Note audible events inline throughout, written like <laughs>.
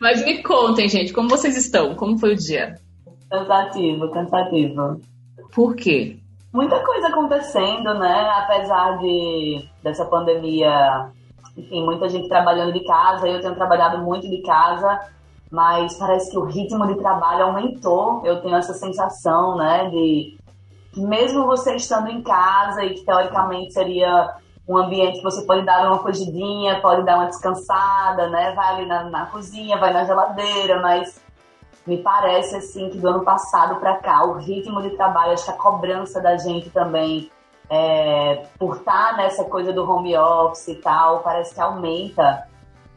Mas me contem, gente, como vocês estão? Como foi o dia? Cansativo, cansativo. Por quê? Muita coisa acontecendo, né? Apesar de dessa pandemia, enfim, muita gente trabalhando de casa, eu tenho trabalhado muito de casa, mas parece que o ritmo de trabalho aumentou. Eu tenho essa sensação, né, de mesmo você estando em casa e que teoricamente seria um ambiente que você pode dar uma fugidinha, pode dar uma descansada, né? Vai ali na, na cozinha, vai na geladeira, mas me parece assim que do ano passado para cá o ritmo de trabalho, acho que a cobrança da gente também é, por estar tá nessa coisa do home office e tal, parece que aumenta.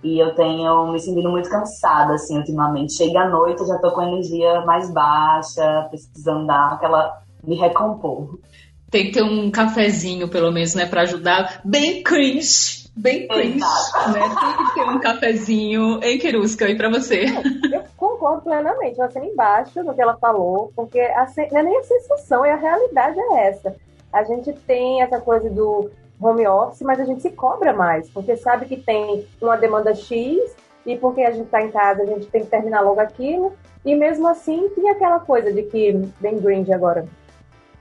E eu tenho me sentindo muito cansada, assim, ultimamente. Chega à noite, eu já tô com energia mais baixa, precisando dar aquela. me recompor. Tem que ter um cafezinho, pelo menos, né, para ajudar. Bem cringe, bem cringe, Exato. né? Tem que ter um cafezinho. Hein, Querusca, e para você? Eu concordo plenamente, eu assino embaixo no que ela falou, porque a, não é nem a sensação, é a realidade é essa. A gente tem essa coisa do home office, mas a gente se cobra mais, porque sabe que tem uma demanda X e porque a gente está em casa, a gente tem que terminar logo aquilo. E mesmo assim, tinha aquela coisa de que, bem grande agora,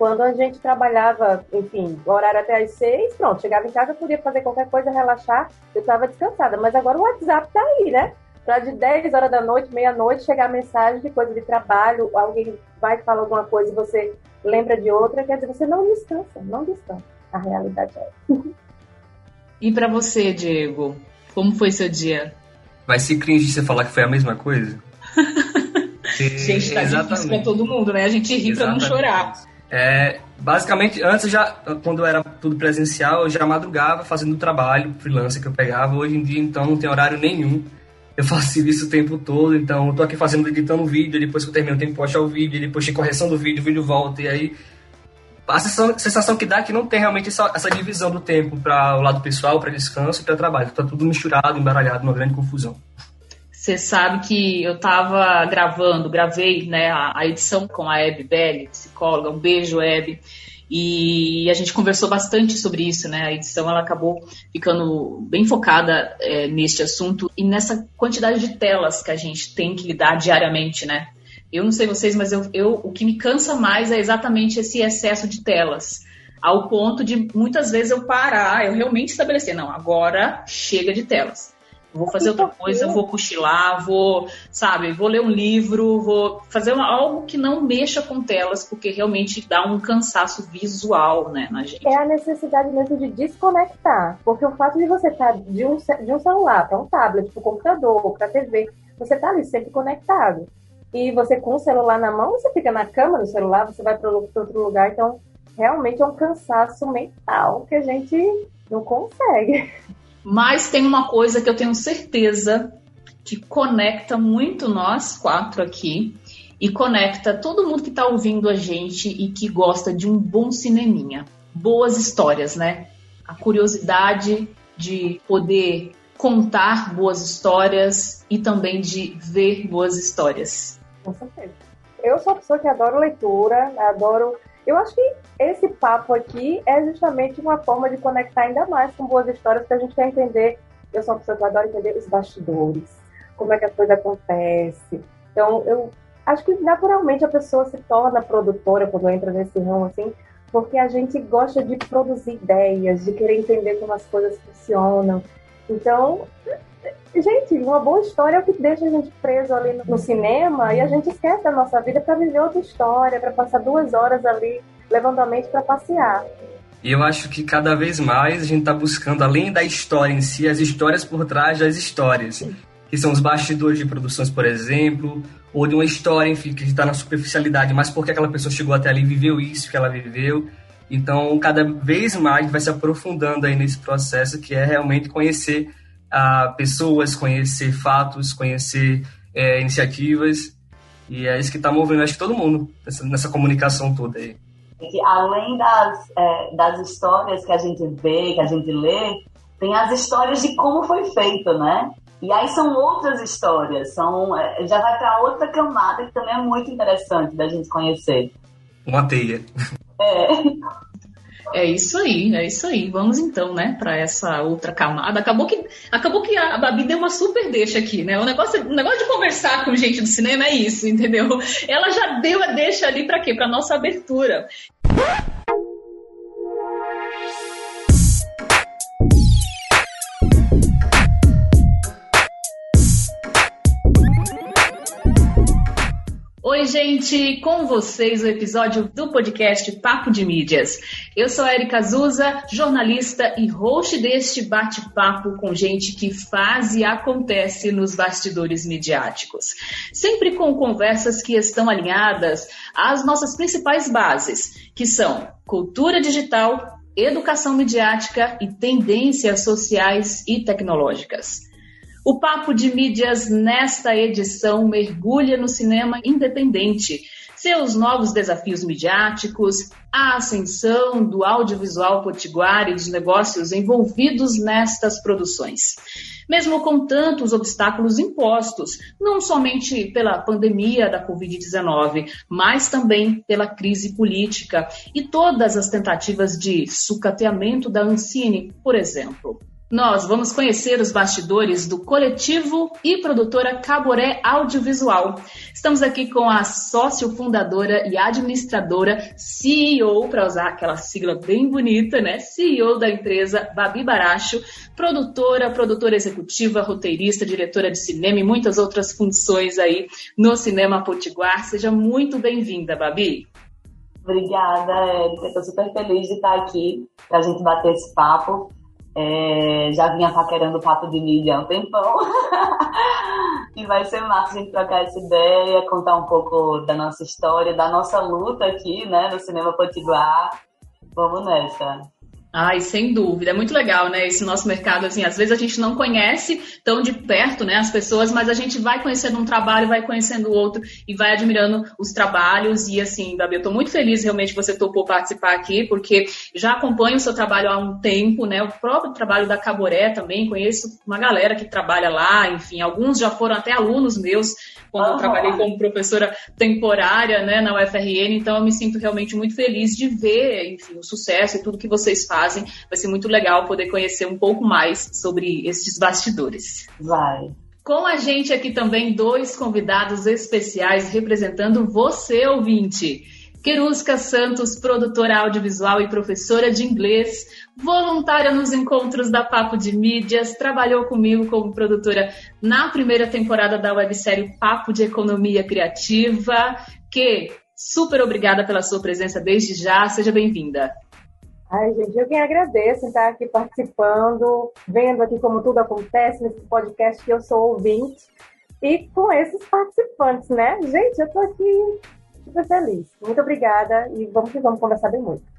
quando a gente trabalhava, enfim, horário até às seis, pronto, chegava em casa, podia fazer qualquer coisa, relaxar, eu estava descansada. Mas agora o WhatsApp tá aí, né? Para de 10 horas da noite, meia-noite, chegar mensagem de coisa de trabalho, alguém vai falar alguma coisa e você lembra de outra, quer dizer, você não descansa, não descansa. A realidade é essa. E para você, Diego, como foi seu dia? Vai ser cringe você falar que foi a mesma coisa? <laughs> Gente, tá Exatamente. difícil pra todo mundo, né? A gente ri Exatamente. pra não chorar. É, basicamente, antes já, quando era tudo presencial, eu já madrugava fazendo o trabalho freelancer que eu pegava. Hoje em dia, então, não tem horário nenhum. Eu <laughs> faço isso o tempo todo, então eu tô aqui fazendo, editando o vídeo, depois que eu termino, eu tenho que postar o vídeo, depois de correção do vídeo, o vídeo volta, e aí a sensação, sensação que dá é que não tem realmente essa, essa divisão do tempo para o lado pessoal, para descanso e para trabalho. Tá tudo misturado, embaralhado, uma grande confusão. Você sabe que eu estava gravando, gravei né, a, a, edição com a Hebe Belli, psicóloga. Um beijo, Hebe. E a gente conversou bastante sobre isso, né? A edição ela acabou ficando bem focada é, neste assunto e nessa quantidade de telas que a gente tem que lidar diariamente, né? Eu não sei vocês, mas eu, eu, o que me cansa mais é exatamente esse excesso de telas. Ao ponto de muitas vezes eu parar, eu realmente estabelecer, não, agora chega de telas vou fazer outra coisa, vou cochilar, vou, sabe, vou ler um livro, vou fazer uma, algo que não mexa com telas, porque realmente dá um cansaço visual, né, na gente. É a necessidade mesmo de desconectar, porque o fato de você estar de um, de um celular para um tablet, para o computador, para a TV, você está ali sempre conectado. E você com o celular na mão, você fica na cama do celular, você vai para outro lugar, então realmente é um cansaço mental que a gente não consegue. <laughs> Mas tem uma coisa que eu tenho certeza que conecta muito nós quatro aqui e conecta todo mundo que está ouvindo a gente e que gosta de um bom cineminha. Boas histórias, né? A curiosidade de poder contar boas histórias e também de ver boas histórias. Com certeza. Eu sou uma pessoa que adoro leitura, adoro eu acho que esse papo aqui é justamente uma forma de conectar ainda mais com boas histórias que a gente quer entender. Eu sou uma pessoa que adora entender os bastidores, como é que a coisa acontece. Então, eu acho que naturalmente a pessoa se torna produtora quando entra nesse ramo assim, porque a gente gosta de produzir ideias, de querer entender como as coisas funcionam. Então, gente, uma boa história é o que deixa a gente preso ali no, cinema e a gente esquece da nossa vida para viver outra história, para passar duas horas ali levando a mente para passear. E eu acho que cada vez mais a gente está buscando, além da história em si, as histórias por trás das histórias. Que são os bastidores de produções, por exemplo, ou de uma história, enfim, que está na superficialidade, mas porque aquela pessoa chegou até ali e viveu isso que ela viveu. Então, cada vez mais vai se aprofundando aí nesse processo que é realmente conhecer a pessoas, conhecer fatos, conhecer é, iniciativas. E é isso que está movendo, acho que todo mundo, nessa, nessa comunicação toda aí. Além das, é, das histórias que a gente vê, que a gente lê, tem as histórias de como foi feito, né? E aí são outras histórias, são, é, já vai para outra camada que também é muito interessante da gente conhecer. Uma teia. É. <laughs> É isso aí, é isso aí. Vamos então, né, para essa outra camada. Acabou que, acabou que a Babi deu uma super deixa aqui, né? O negócio, o negócio de conversar com gente do cinema é isso, entendeu? Ela já deu a deixa ali para quê? Para nossa abertura. Gente, com vocês o episódio do podcast Papo de Mídias. Eu sou a Erika Azusa, jornalista e host deste bate-papo com gente que faz e acontece nos bastidores midiáticos. Sempre com conversas que estão alinhadas às nossas principais bases, que são cultura digital, educação midiática e tendências sociais e tecnológicas. O Papo de Mídias nesta edição mergulha no cinema independente, seus novos desafios midiáticos, a ascensão do audiovisual potiguar e dos negócios envolvidos nestas produções. Mesmo com tantos obstáculos impostos, não somente pela pandemia da Covid-19, mas também pela crise política e todas as tentativas de sucateamento da Ancine, por exemplo. Nós vamos conhecer os bastidores do coletivo e produtora Caboré Audiovisual. Estamos aqui com a sócio fundadora e administradora, CEO, para usar aquela sigla bem bonita, né? CEO da empresa Babi Baracho, produtora, produtora executiva, roteirista, diretora de cinema e muitas outras funções aí no Cinema Potiguar. Seja muito bem-vinda, Babi. Obrigada, Érica. Estou super feliz de estar aqui para a gente bater esse papo. É, já vinha paquerando o papo de mídia há um tempão. <laughs> e vai ser massa a gente trocar essa ideia, contar um pouco da nossa história, da nossa luta aqui, né, no Cinema Potiguar. Vamos nessa. Ai, sem dúvida, é muito legal, né? Esse nosso mercado, assim, às vezes a gente não conhece tão de perto, né, as pessoas, mas a gente vai conhecendo um trabalho, vai conhecendo o outro e vai admirando os trabalhos. E assim, Gabi, eu tô muito feliz realmente você topou participar aqui, porque já acompanho o seu trabalho há um tempo, né? O próprio trabalho da Caboré também, conheço uma galera que trabalha lá, enfim, alguns já foram até alunos meus quando uhum. eu trabalhei como professora temporária, né, na UFRN, então eu me sinto realmente muito feliz de ver, enfim, o sucesso e tudo que vocês fazem. Vai ser muito legal poder conhecer um pouco mais sobre esses bastidores. Vai. Com a gente aqui também dois convidados especiais representando você, ouvinte. Querusca Santos, produtora audiovisual e professora de inglês, voluntária nos encontros da Papo de Mídias, trabalhou comigo como produtora na primeira temporada da websérie Papo de Economia Criativa. Que super obrigada pela sua presença desde já, seja bem-vinda. Ai, gente, eu quem agradeço estar aqui participando, vendo aqui como tudo acontece nesse podcast que eu sou ouvinte e com esses participantes, né? Gente, eu tô aqui super feliz. Muito obrigada e vamos que vamos conversar bem muito.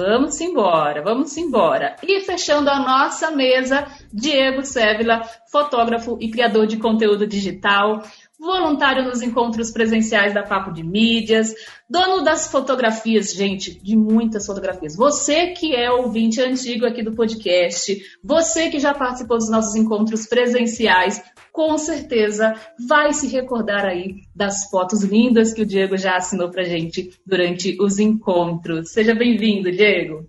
Vamos embora, vamos embora. E fechando a nossa mesa, Diego Sévila, fotógrafo e criador de conteúdo digital, voluntário nos encontros presenciais da Papo de Mídias, dono das fotografias, gente, de muitas fotografias. Você que é ouvinte antigo aqui do podcast, você que já participou dos nossos encontros presenciais, com certeza vai se recordar aí das fotos lindas que o Diego já assinou pra gente durante os encontros. Seja bem-vindo, Diego.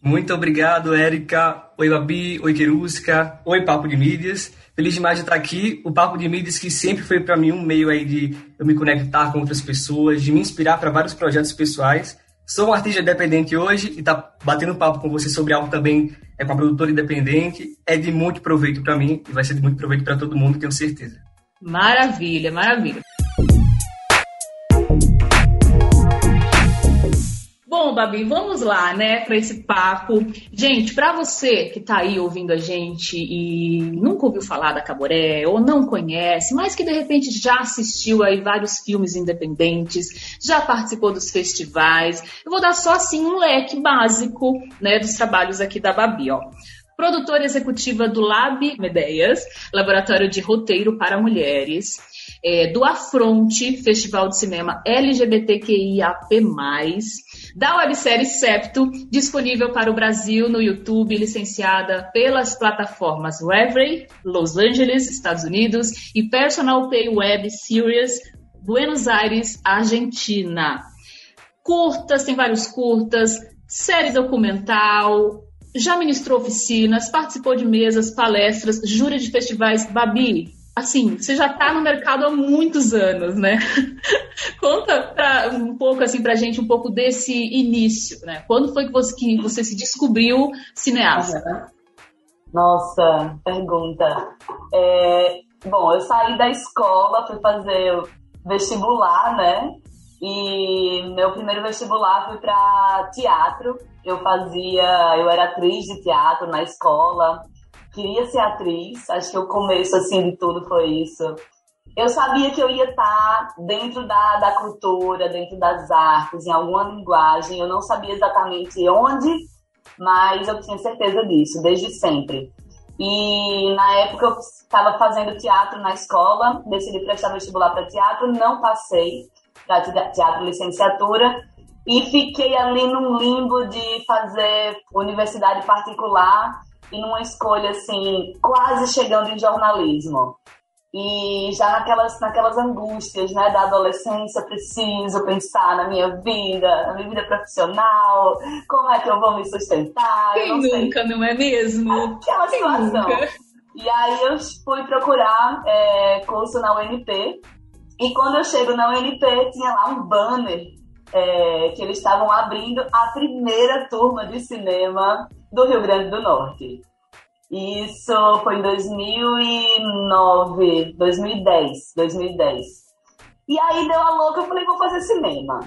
Muito obrigado, Érica. Oi, Babi. Oi, Querusca. Oi, Papo de Mídias. Feliz demais de estar aqui. O Papo de Mídias que sempre foi para mim um meio aí de eu me conectar com outras pessoas, de me inspirar para vários projetos pessoais. Sou um artista independente hoje e tá batendo papo com você sobre algo também é com a produtora independente. É de muito proveito para mim e vai ser de muito proveito para todo mundo, tenho certeza. Maravilha, maravilha. Bom, Babi, vamos lá, né, para esse papo. Gente, para você que está aí ouvindo a gente e nunca ouviu falar da Caboré ou não conhece, mas que de repente já assistiu aí vários filmes independentes, já participou dos festivais, eu vou dar só assim um leque básico, né, dos trabalhos aqui da Babi, ó produtora executiva do Lab Medeias, laboratório de roteiro para mulheres, é, do Afronte, Festival de Cinema LGBTQIAP+, da websérie Septo, disponível para o Brasil no YouTube, licenciada pelas plataformas Reverie, Los Angeles, Estados Unidos, e Personal Pay Web Series, Buenos Aires, Argentina. Curtas, tem vários curtas, série documental, já ministrou oficinas, participou de mesas, palestras, júri de festivais. Babi, assim, você já está no mercado há muitos anos, né? <laughs> Conta pra, um pouco assim pra gente um pouco desse início, né? Quando foi que você, que você se descobriu cineasta? Nossa, pergunta. É, bom, eu saí da escola, fui fazer vestibular, né? E meu primeiro vestibular foi para teatro. Eu fazia, eu era atriz de teatro na escola. Queria ser atriz. Acho que o começo assim de tudo foi isso. Eu sabia que eu ia estar dentro da, da cultura, dentro das artes, em alguma linguagem. Eu não sabia exatamente onde, mas eu tinha certeza disso, desde sempre. E na época eu estava fazendo teatro na escola, decidi prestar vestibular para teatro, não passei para teatro licenciatura e fiquei ali num limbo de fazer universidade particular e numa escolha assim, quase chegando em jornalismo. E já naquelas, naquelas angústias né, da adolescência, preciso pensar na minha vida, na minha vida profissional, como é que eu vou me sustentar. Quem não nunca, sei. não é mesmo? Aquela Quem situação. Nunca? E aí eu fui procurar é, curso na UNP. E quando eu chego na UNP, tinha lá um banner é, que eles estavam abrindo a primeira turma de cinema do Rio Grande do Norte. Isso foi em 2009, 2010, 2010. E aí deu a louca, eu falei, vou fazer cinema.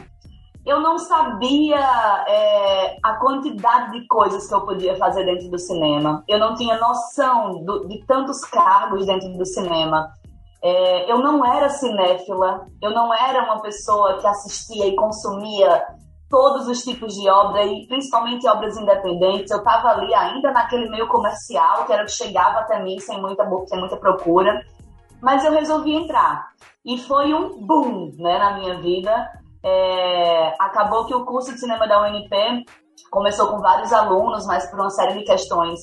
Eu não sabia é, a quantidade de coisas que eu podia fazer dentro do cinema. Eu não tinha noção do, de tantos cargos dentro do cinema. É, eu não era cinéfila, eu não era uma pessoa que assistia e consumia todos os tipos de obra e principalmente obras independentes. Eu estava ali ainda naquele meio comercial, que era o que chegava até mim sem muita, sem muita procura, mas eu resolvi entrar. E foi um boom né, na minha vida. É, acabou que o curso de cinema da UNP começou com vários alunos, mas por uma série de questões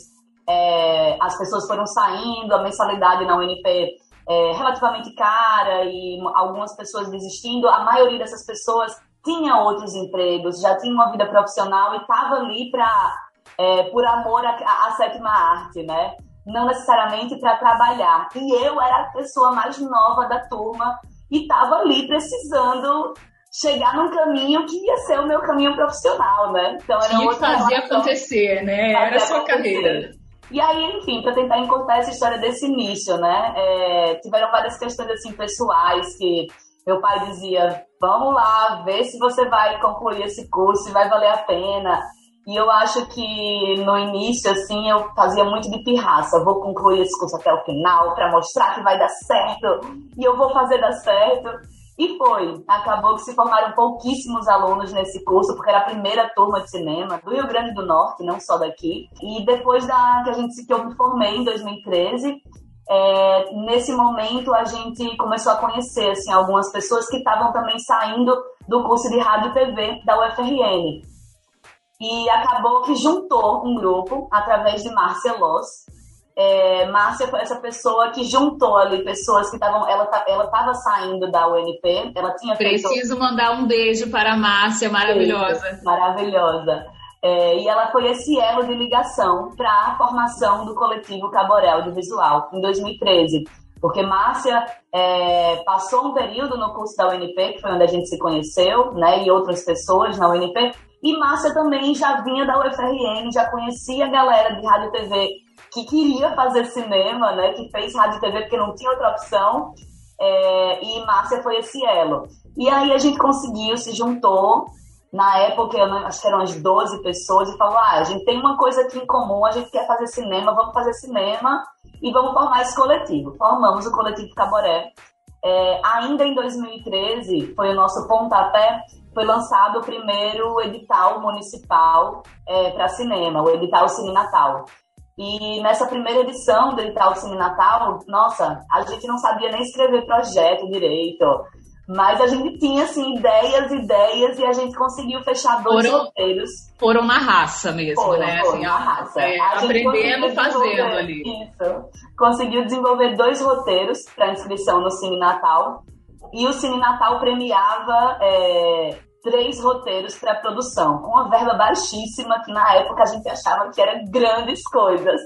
é, as pessoas foram saindo, a mensalidade na UNP é relativamente cara e algumas pessoas desistindo. A maioria dessas pessoas tinha outros empregos, já tinha uma vida profissional e estava ali para é, por amor à, à sétima arte, né? Não necessariamente para trabalhar. E eu era a pessoa mais nova da turma e estava ali precisando chegar num caminho que ia ser o meu caminho profissional, né? Então era Tinha que fazer acontecer, né? Era a sua acontecer. carreira. E aí, enfim, para tentar encurtar essa história desse início, né? É, tiveram várias questões assim pessoais que meu pai dizia: vamos lá, ver se você vai concluir esse curso, se vai valer a pena. E eu acho que no início, assim, eu fazia muito de pirraça. Vou concluir esse curso até o final para mostrar que vai dar certo e eu vou fazer dar certo. E foi. Acabou que se formaram pouquíssimos alunos nesse curso, porque era a primeira turma de cinema do Rio Grande do Norte, não só daqui. E depois da que a gente que eu me formei em 2013, é, nesse momento a gente começou a conhecer assim, algumas pessoas que estavam também saindo do curso de rádio e TV da UFRN. E acabou que juntou um grupo através de Márcia Loss. É, Márcia foi essa pessoa que juntou ali pessoas que estavam. Ela ela estava saindo da UNP, ela tinha Preciso feito... mandar um beijo para a Márcia, maravilhosa. Maravilhosa. É, e ela foi esse elo de ligação para a formação do coletivo Caboré Audiovisual em 2013. Porque Márcia é, passou um período no curso da UNP, que foi onde a gente se conheceu, né, e outras pessoas na UNP, e Márcia também já vinha da UFRN, já conhecia a galera de rádio TV que queria fazer cinema, né, que fez rádio TV porque não tinha outra opção, é, e Márcia foi esse elo. E aí a gente conseguiu, se juntou, na época, eu acho que eram umas 12 pessoas, e falou: ah, a gente tem uma coisa aqui em comum, a gente quer fazer cinema, vamos fazer cinema e vamos formar esse coletivo. Formamos o coletivo Caboré. É, ainda em 2013, foi o nosso pontapé, foi lançado o primeiro edital municipal é, para cinema, o edital Cine Natal. E nessa primeira edição do edital Cine Natal, nossa, a gente não sabia nem escrever projeto direito mas a gente tinha, assim, ideias, ideias, e a gente conseguiu fechar dois foram, roteiros. Foram na raça mesmo, foram, né? Foram assim, na raça. É, aprendendo, fazendo ali. Isso. Conseguiu desenvolver dois roteiros para inscrição no Cine Natal. E o Cine Natal premiava é, três roteiros para produção, com uma verba baixíssima, que na época a gente achava que eram grandes coisas.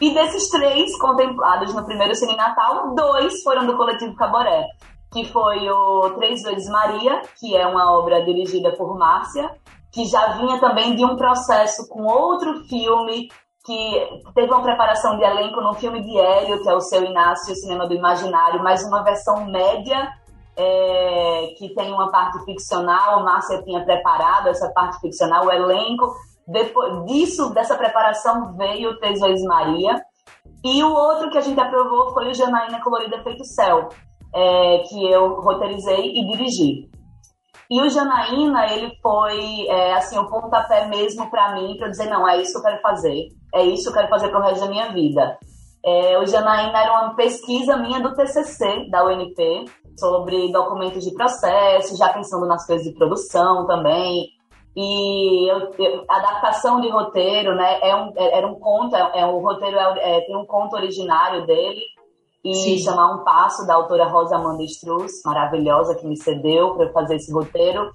E desses três contemplados no primeiro Cine Natal, dois foram do coletivo Caboré, que foi o Três Vezes Maria, que é uma obra dirigida por Márcia, que já vinha também de um processo com outro filme que teve uma preparação de elenco no filme de Hélio, que é o Seu Inácio, o Cinema do Imaginário, mas uma versão média, é, que tem uma parte ficcional. Márcia tinha preparado essa parte ficcional, o elenco. Depois disso, dessa preparação, veio Três Vezes Maria. E o outro que a gente aprovou foi o Janaína Colorida Feito Céu, é, que eu roteirizei e dirigi. E o Janaína, ele foi, é, assim, o pontapé mesmo para mim, para dizer, não, é isso que eu quero fazer, é isso que eu quero fazer pro resto da minha vida. É, o Janaína era uma pesquisa minha do TCC, da UNP, sobre documentos de processo, já pensando nas coisas de produção também. E eu, eu, adaptação de roteiro, né, é um, é, era um conto, é, é o roteiro é, é, tem um conto originário dele, e Sim. chamar um passo da autora Rosa Amanda Struz, maravilhosa, que me cedeu para fazer esse roteiro.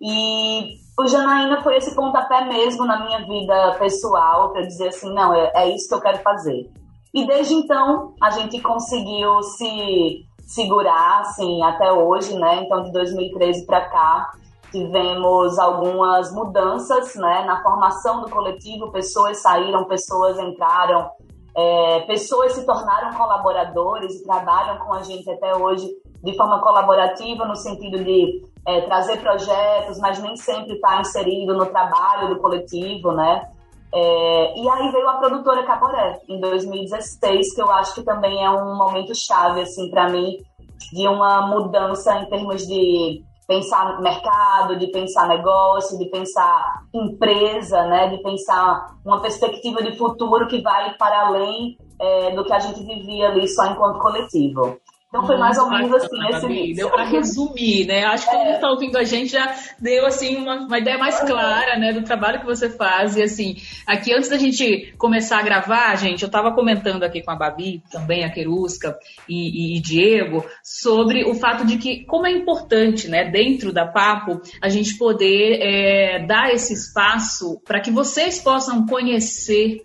E o Janaína foi esse pontapé mesmo na minha vida pessoal, para dizer assim: não, é, é isso que eu quero fazer. E desde então a gente conseguiu se segurar assim até hoje, né? Então de 2013 para cá tivemos algumas mudanças, né, na formação do coletivo, pessoas saíram, pessoas entraram, é, pessoas se tornaram colaboradores e trabalham com a gente até hoje de forma colaborativa, no sentido de é, trazer projetos, mas nem sempre está inserido no trabalho do coletivo, né? É, e aí veio a produtora Caboré, em 2016, que eu acho que também é um momento chave, assim, para mim, de uma mudança em termos de pensar mercado, de pensar negócio, de pensar empresa, né, de pensar uma perspectiva de futuro que vai para além é, do que a gente vivia ali só enquanto coletivo. Então foi mais ou menos assim esse Gabi, Deu para resumir, né? Acho que é. quem está ouvindo a gente já deu assim uma, uma, ideia mais clara, né, do trabalho que você faz. E assim, aqui antes da gente começar a gravar, gente, eu estava comentando aqui com a Babi, também a Querusca e, e, e, Diego, sobre o fato de que como é importante, né, dentro da Papo, a gente poder é, dar esse espaço para que vocês possam conhecer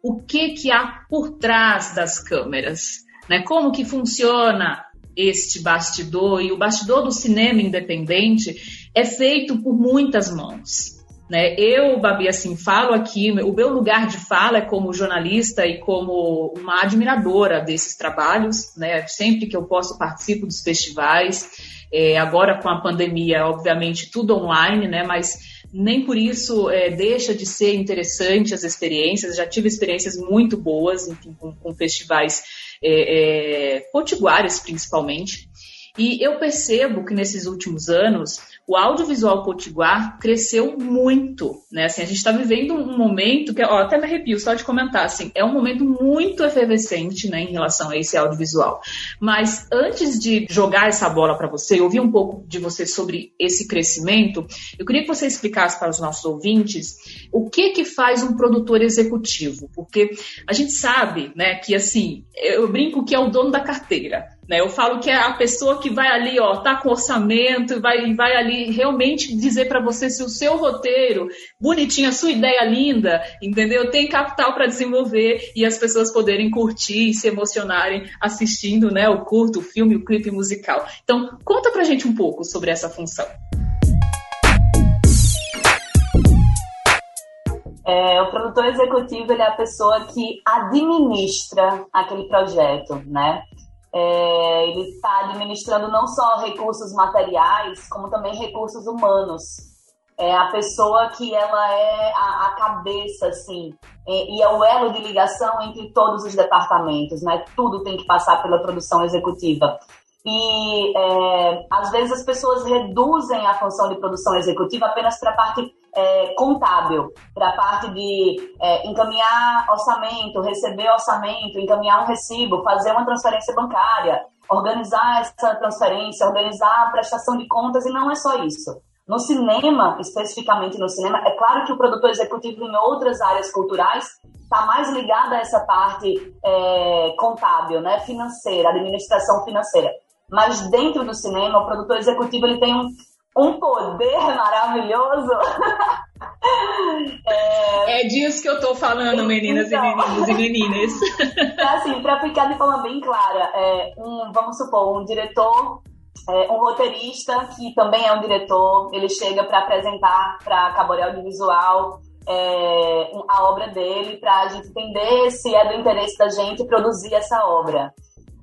o que que há por trás das câmeras né? Como que funciona este bastidor? E o bastidor do cinema independente é feito por muitas mãos. Né? Eu, Babi, assim, falo aqui, o meu lugar de fala é como jornalista e como uma admiradora desses trabalhos, né? Sempre que eu posso participo dos festivais. É, agora com a pandemia, obviamente, tudo online, né? Mas nem por isso é, deixa de ser interessante as experiências. Já tive experiências muito boas, enfim, com, com festivais é, é, potiguares principalmente. E eu percebo que nesses últimos anos o audiovisual potiguar cresceu muito, né? Assim, a gente está vivendo um momento que, ó, até me arrepio só de comentar, assim, é um momento muito efervescente, né, em relação a esse audiovisual. Mas antes de jogar essa bola para você, ouvir um pouco de você sobre esse crescimento, eu queria que você explicasse para os nossos ouvintes o que que faz um produtor executivo, porque a gente sabe, né, que assim, eu brinco que é o dono da carteira. Né? Eu falo que é a pessoa que vai ali, ó, tá com orçamento, vai, vai ali realmente dizer para você se o seu roteiro, bonitinho, a sua ideia linda, entendeu? Tem capital para desenvolver e as pessoas poderem curtir e se emocionarem assistindo, né, o curto, o filme, o clipe musical. Então, conta pra gente um pouco sobre essa função. É, o produtor executivo ele é a pessoa que administra aquele projeto, né? É, ele está administrando não só recursos materiais, como também recursos humanos. É a pessoa que ela é a, a cabeça, assim, e, e é o elo de ligação entre todos os departamentos, né? Tudo tem que passar pela produção executiva. E é, às vezes as pessoas reduzem a função de produção executiva apenas para a parte é, contábil, para a parte de é, encaminhar orçamento, receber orçamento, encaminhar um recibo, fazer uma transferência bancária, organizar essa transferência, organizar a prestação de contas, e não é só isso. No cinema, especificamente no cinema, é claro que o produtor executivo em outras áreas culturais está mais ligado a essa parte é, contábil, né, financeira, administração financeira. Mas dentro do cinema, o produtor executivo ele tem um, um poder maravilhoso. <laughs> é... é... disso que eu tô falando, meninas então... e meninos e meninas. <laughs> assim, para ficar de forma bem clara, é, um, vamos supor, um diretor, é, um roteirista que também é um diretor, ele chega para apresentar para a Caboré Audiovisual é, a obra dele, para a gente entender se é do interesse da gente produzir essa obra.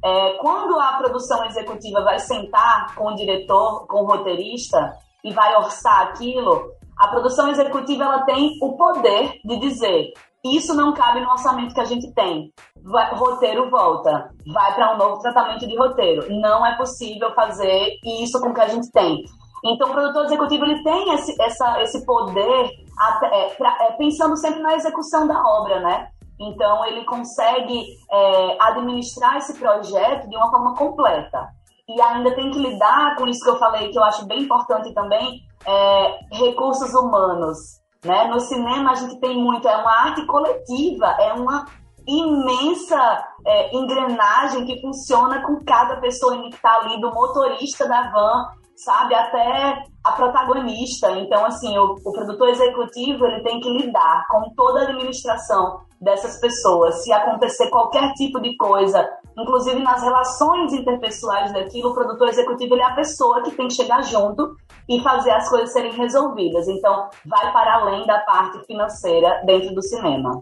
É, quando a produção executiva vai sentar com o diretor, com o roteirista e vai orçar aquilo, a produção executiva ela tem o poder de dizer isso não cabe no orçamento que a gente tem. Vai, roteiro volta, vai para um novo tratamento de roteiro. Não é possível fazer isso com o que a gente tem. Então, o produtor executivo ele tem esse, essa, esse poder, até, é, pra, é, pensando sempre na execução da obra, né? Então, ele consegue é, administrar esse projeto de uma forma completa. E ainda tem que lidar com isso que eu falei, que eu acho bem importante também, é, recursos humanos. Né? No cinema, a gente tem muito, é uma arte coletiva, é uma imensa é, engrenagem que funciona com cada pessoa que está ali, do motorista da van sabe? Até a protagonista. Então, assim, o, o, produtor executivo ele tem que lidar com toda a administração dessas pessoas. Se acontecer qualquer tipo de coisa, inclusive nas relações interpessoais daquilo, o produtor executivo ele é a pessoa que tem que chegar junto e fazer as coisas serem resolvidas. Então, vai para além da parte financeira dentro do cinema.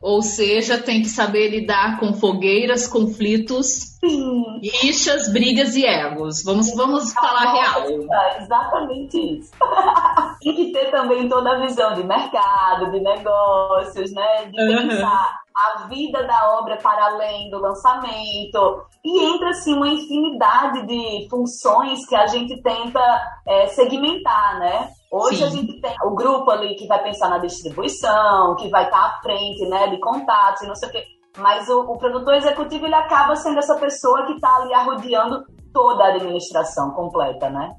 Ou seja, tem que saber lidar com fogueiras, conflitos, Sim. rixas, brigas e egos. Vamos, vamos falar real. exatamente isso. <laughs> tem que ter também toda a visão de mercado, de negócios, né? De uhum. A vida da obra para além do lançamento. E entra assim uma infinidade de funções que a gente tenta é, segmentar, né? Hoje Sim. a gente tem o grupo ali que vai pensar na distribuição, que vai estar à frente, né, de contatos e não sei o quê. Mas o, o produtor executivo ele acaba sendo essa pessoa que está ali arrodeando toda a administração completa, né?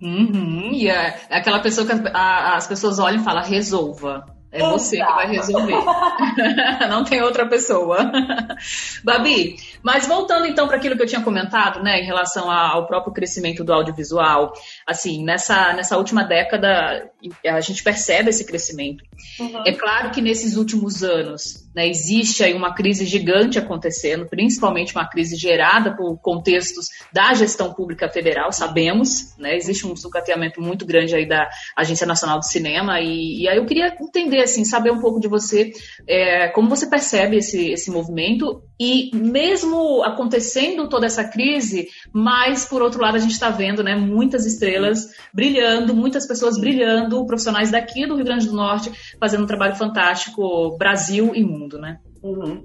Uhum, e é, é aquela pessoa que a, as pessoas olham e falam, resolva. É Exato. você que vai resolver. <laughs> Não tem outra pessoa. <laughs> Babi, mas voltando então para aquilo que eu tinha comentado, né, em relação ao próprio crescimento do audiovisual, assim, nessa, nessa última década a gente percebe esse crescimento. Uhum. É claro que nesses últimos anos né, existe aí uma crise gigante acontecendo, principalmente uma crise gerada por contextos da gestão pública federal, sabemos, né, existe um sucateamento muito grande aí da Agência Nacional do Cinema e, e aí eu queria entender, assim, saber um pouco de você, é, como você percebe esse, esse movimento e mesmo acontecendo toda essa crise, mas por outro lado a gente está vendo, né, muitas estrelas brilhando, muitas pessoas brilhando, profissionais daqui do Rio Grande do Norte fazendo um trabalho fantástico, Brasil e mundo, né? Uhum.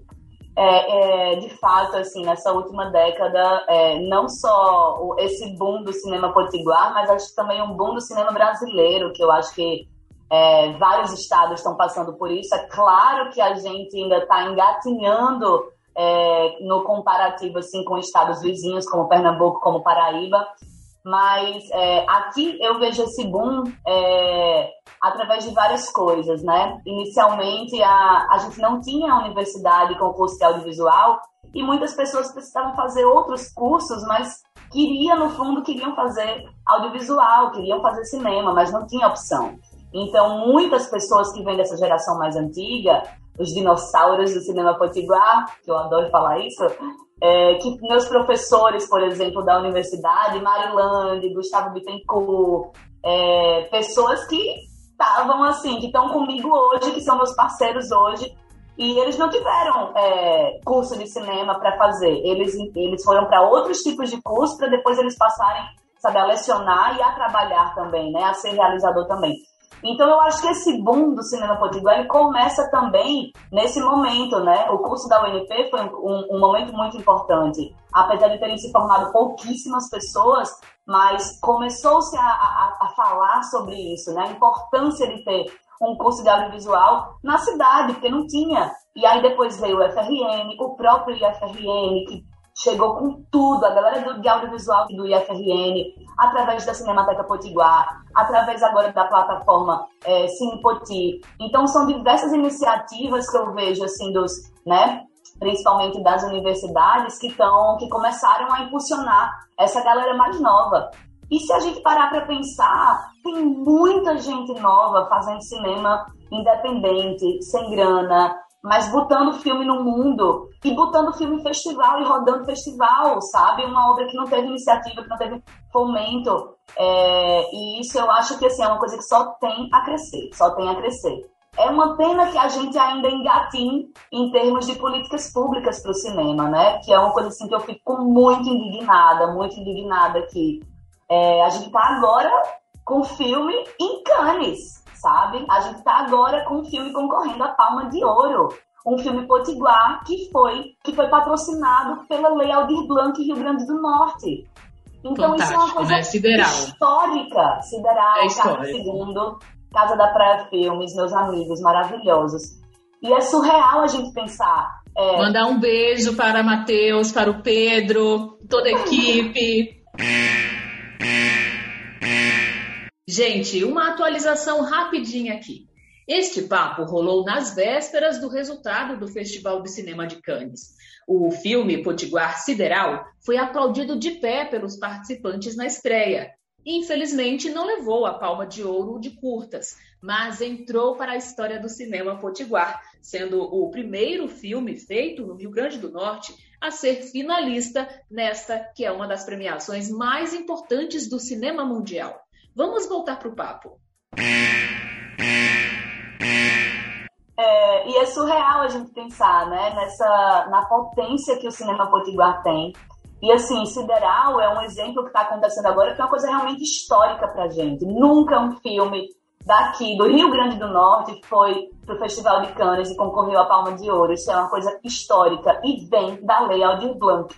É, é, de fato, assim, nessa última década, é, não só esse boom do cinema potiguar, mas acho que também um boom do cinema brasileiro, que eu acho que é, vários estados estão passando por isso. É claro que a gente ainda está engatinhando é, no comparativo assim, com estados vizinhos, como Pernambuco, como Paraíba, mas é, aqui eu vejo esse boom é, através de várias coisas, né? Inicialmente a, a gente não tinha universidade com curso de audiovisual e muitas pessoas precisavam fazer outros cursos, mas queriam, no fundo, queriam fazer audiovisual, queriam fazer cinema, mas não tinha opção. Então, muitas pessoas que vêm dessa geração mais antiga, os dinossauros do cinema potiguar, que eu adoro falar isso, é, que meus professores, por exemplo, da universidade, Marilande, Gustavo Bittencourt, é, pessoas que estavam assim, que estão comigo hoje, que são meus parceiros hoje, e eles não tiveram é, curso de cinema para fazer. Eles, eles foram para outros tipos de curso para depois eles passarem, sabe, a lecionar e a trabalhar também, né, a ser realizador também. Então eu acho que esse boom do cinema potiguar começa também nesse momento, né? O curso da UNP foi um, um momento muito importante. Apesar de terem se formado pouquíssimas pessoas, mas começou-se a, a, a, falar sobre isso, né? A importância de ter um curso de audiovisual na cidade, porque não tinha. E aí depois veio o FRN, o próprio IFRN, que chegou com tudo, a galera do, de audiovisual do IFRN, através da Cinemateca Potiguar, através agora da plataforma é, Cinepoti. Então, são diversas iniciativas que eu vejo, assim, dos, né, principalmente das universidades, que, tão, que começaram a impulsionar essa galera mais nova. E se a gente parar para pensar, tem muita gente nova fazendo cinema independente, sem grana, mas botando filme no mundo e botando filme em festival e rodando festival, sabe? Uma obra que não teve iniciativa, que não teve fomento. É, e isso eu acho que assim, é uma coisa que só tem a crescer, só tem a crescer. É uma pena que a gente ainda engatim em termos de políticas públicas para o cinema, né? Que é uma coisa assim que eu fico muito indignada, muito indignada aqui. É, a gente está agora com filme em Cannes, sabe? A gente está agora com um filme concorrendo a Palma de Ouro. Um filme Potiguar que foi, que foi patrocinado pela Lei Aldir Blanc Rio Grande do Norte. Então Fantástico, isso é uma coisa né? sideral. histórica. Sideral, é Carlos II, Casa da Praia Filmes, meus amigos maravilhosos. E é surreal a gente pensar. É... Mandar um beijo para Matheus, para o Pedro, toda a <laughs> equipe. Gente, uma atualização rapidinha aqui. Este papo rolou nas vésperas do resultado do Festival de Cinema de Cannes. O filme Potiguar Sideral foi aplaudido de pé pelos participantes na estreia. Infelizmente, não levou a palma de ouro de curtas, mas entrou para a história do cinema potiguar, sendo o primeiro filme feito no Rio Grande do Norte a ser finalista nesta que é uma das premiações mais importantes do cinema mundial. Vamos voltar para o papo. É, e é surreal a gente pensar né, nessa, na potência que o cinema potiguar tem. E assim, Sideral é um exemplo que está acontecendo agora que é uma coisa realmente histórica para gente. Nunca um filme daqui do Rio Grande do Norte foi para o Festival de Cannes e concorreu à Palma de Ouro. Isso é uma coisa histórica e vem da Lei Aldir Blanc,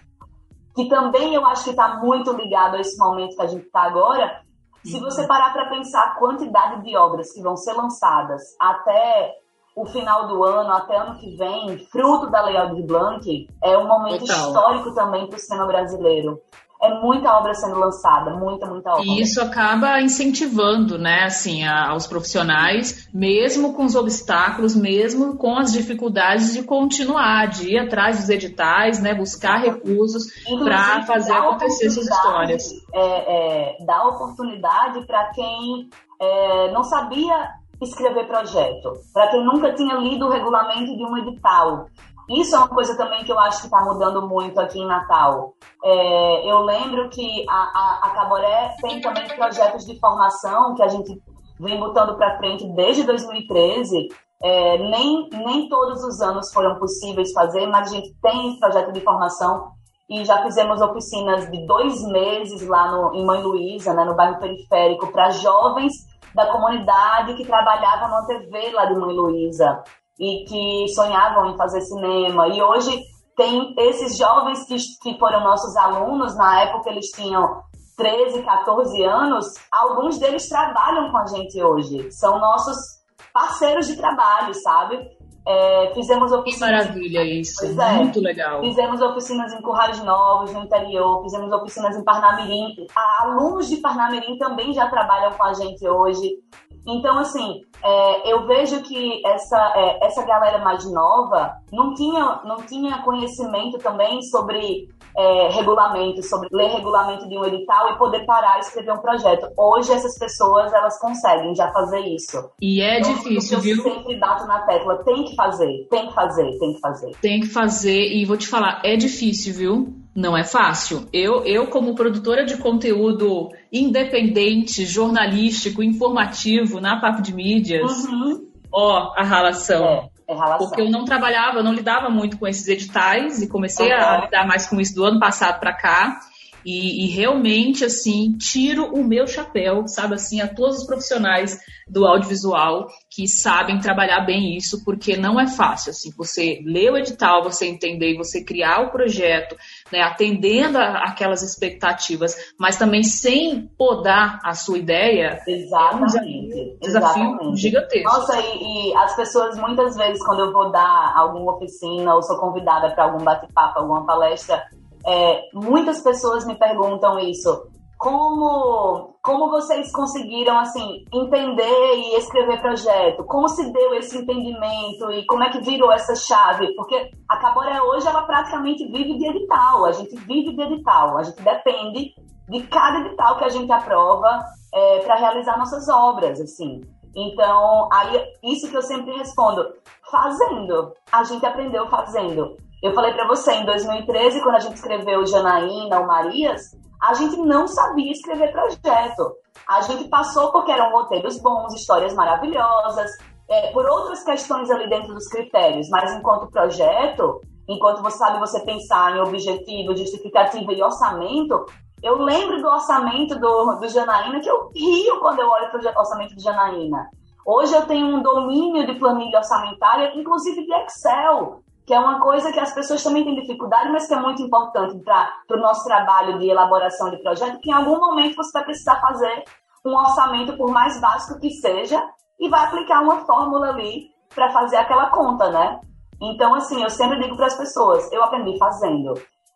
que também eu acho que está muito ligado a esse momento que a gente está agora, se você parar para pensar a quantidade de obras que vão ser lançadas até o final do ano, até ano que vem, fruto da Lei Aldir Blanc, é um momento Total. histórico também para o cinema brasileiro é muita obra sendo lançada, muita, muita obra. E isso acaba incentivando, né, assim, a, aos profissionais, mesmo com os obstáculos, mesmo com as dificuldades de continuar, de ir atrás dos editais, né, buscar recursos para fazer acontecer essas histórias. É, é, dá oportunidade para quem é, não sabia escrever projeto, para quem nunca tinha lido o regulamento de um edital, isso é uma coisa também que eu acho que está mudando muito aqui em Natal. É, eu lembro que a, a, a Caboré tem também projetos de formação que a gente vem botando para frente desde 2013. É, nem, nem todos os anos foram possíveis fazer, mas a gente tem projeto de formação e já fizemos oficinas de dois meses lá no, em Mãe Luísa, né, no bairro periférico, para jovens da comunidade que trabalhavam na TV lá de Mãe Luísa e que sonhavam em fazer cinema. E hoje tem esses jovens que, que foram nossos alunos, na época eles tinham 13, 14 anos, alguns deles trabalham com a gente hoje, são nossos parceiros de trabalho, sabe? É, fizemos oficinas. Que maravilha isso, é, muito legal. Fizemos oficinas em Currais Novos, no interior, fizemos oficinas em Parnamirim. Alunos de Parnamirim também já trabalham com a gente hoje. Então, assim, é, eu vejo que essa, é, essa galera mais nova não tinha, não tinha conhecimento também sobre é, regulamento, sobre ler regulamento de um edital e poder parar e escrever um projeto. Hoje, essas pessoas, elas conseguem já fazer isso. E é então, difícil, eu viu? Eu sempre bato na tecla, tem que fazer, tem que fazer, tem que fazer. Tem que fazer, e vou te falar, é difícil, viu? Não é fácil. Eu, eu, como produtora de conteúdo independente, jornalístico, informativo na Papo de Mídias, uhum. ó, a relação. É, é. Porque eu não trabalhava, eu não lidava muito com esses editais e comecei uhum. a lidar mais com isso do ano passado para cá. E, e, realmente, assim, tiro o meu chapéu, sabe, assim, a todos os profissionais do audiovisual que sabem trabalhar bem isso, porque não é fácil, assim, você ler o edital, você entender e você criar o projeto, né, atendendo a, aquelas expectativas, mas também sem podar a sua ideia. Exatamente. É um desafio, Exatamente. gigantesco. Nossa, e, e, as pessoas, muitas vezes, quando eu vou dar alguma oficina ou sou convidada para algum bate-papo, alguma palestra, é, muitas pessoas me perguntam isso. Como, como vocês conseguiram, assim, entender e escrever projeto? Como se deu esse entendimento e como é que virou essa chave? Porque a Caboré hoje, ela praticamente vive de edital, a gente vive de edital, a gente depende de cada edital que a gente aprova é, para realizar nossas obras, assim. Então, aí, isso que eu sempre respondo, fazendo. A gente aprendeu fazendo. Eu falei para você, em 2013, quando a gente escreveu Janaína ou Marias, a gente não sabia escrever projeto. A gente passou porque eram roteiros bons, histórias maravilhosas, é, por outras questões ali dentro dos critérios, mas enquanto projeto, enquanto você sabe você pensar em objetivo, justificativa e orçamento, eu lembro do orçamento do, do Janaína que eu rio quando eu olho para o orçamento do Janaína. Hoje eu tenho um domínio de planilha orçamentária, inclusive de Excel que é uma coisa que as pessoas também têm dificuldade, mas que é muito importante para o nosso trabalho de elaboração de projeto, que em algum momento você vai precisar fazer um orçamento, por mais básico que seja, e vai aplicar uma fórmula ali para fazer aquela conta, né? Então, assim, eu sempre digo para as pessoas, eu aprendi fazendo.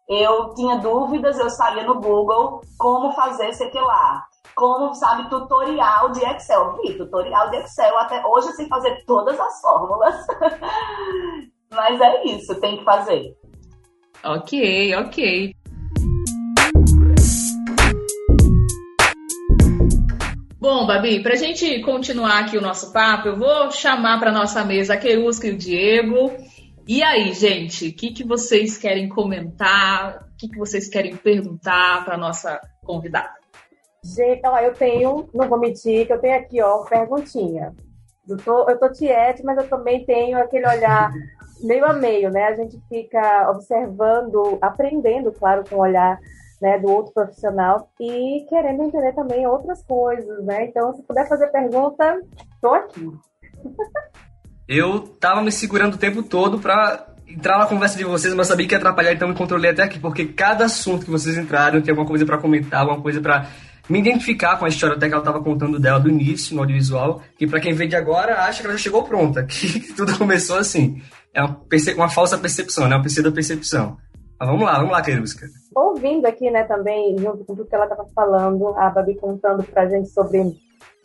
Eu tinha dúvidas, eu saía no Google como fazer sei que lá. Como, sabe, tutorial de Excel. Vi, tutorial de Excel. Até hoje sei fazer todas as fórmulas. <laughs> Mas é isso, tem que fazer. Ok, ok. Bom, Babi, para a gente continuar aqui o nosso papo, eu vou chamar para nossa mesa a Keusca e o Diego. E aí, gente, o que, que vocês querem comentar? O que, que vocês querem perguntar para nossa convidada? Gente, ó, eu tenho, não vou mentir, que eu tenho aqui, ó, perguntinha. Eu tô, eu tô tiete, mas eu também tenho aquele olhar <laughs> meio a meio, né? A gente fica observando, aprendendo, claro, com o olhar né, do outro profissional e querendo entender também outras coisas, né? Então, se puder fazer pergunta, tô aqui. <laughs> Eu tava me segurando o tempo todo para entrar na conversa de vocês, mas sabia que ia atrapalhar, então me controlei até aqui, porque cada assunto que vocês entraram tem alguma coisa para comentar, alguma coisa para me identificar com a história até que ela estava contando dela do início no audiovisual, que para quem vê de agora acha que ela já chegou pronta, <laughs> que tudo começou assim é uma, uma falsa percepção, né? Uma pseudo percepção. Mas vamos lá, vamos lá, Querusca. Ouvindo aqui, né, também, junto com o que ela estava falando, a Babi contando para a gente sobre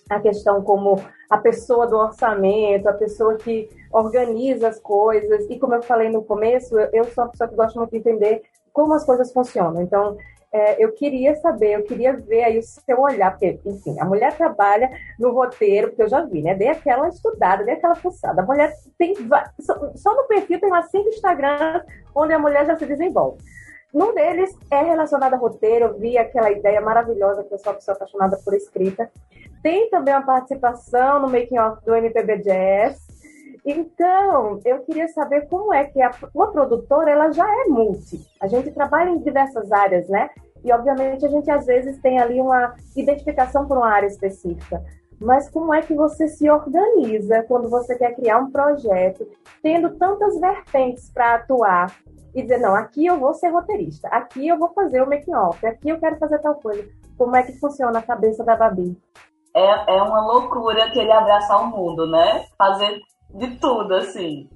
a questão como a pessoa do orçamento, a pessoa que organiza as coisas, e como eu falei no começo, eu, eu sou uma pessoa que gosta muito de entender como as coisas funcionam. Então, é, eu queria saber, eu queria ver aí o seu olhar, porque, enfim, a mulher trabalha no roteiro, porque eu já vi, né? Dei aquela estudada, dei aquela fuçada. A mulher tem. Só no perfil tem umas cinco Instagrams onde a mulher já se desenvolve. Num deles é relacionado a roteiro, eu vi aquela ideia maravilhosa que eu sou uma pessoa apaixonada por escrita. Tem também uma participação no making of do MPB Jazz. Então, eu queria saber como é que a, uma produtora ela já é multi. A gente trabalha em diversas áreas, né? E, obviamente, a gente às vezes tem ali uma identificação por uma área específica. Mas como é que você se organiza quando você quer criar um projeto, tendo tantas vertentes para atuar e dizer, não, aqui eu vou ser roteirista, aqui eu vou fazer o making-off, aqui eu quero fazer tal coisa. Como é que funciona a cabeça da Babi? É, é uma loucura querer abraçar o mundo, né? Fazer de tudo, assim.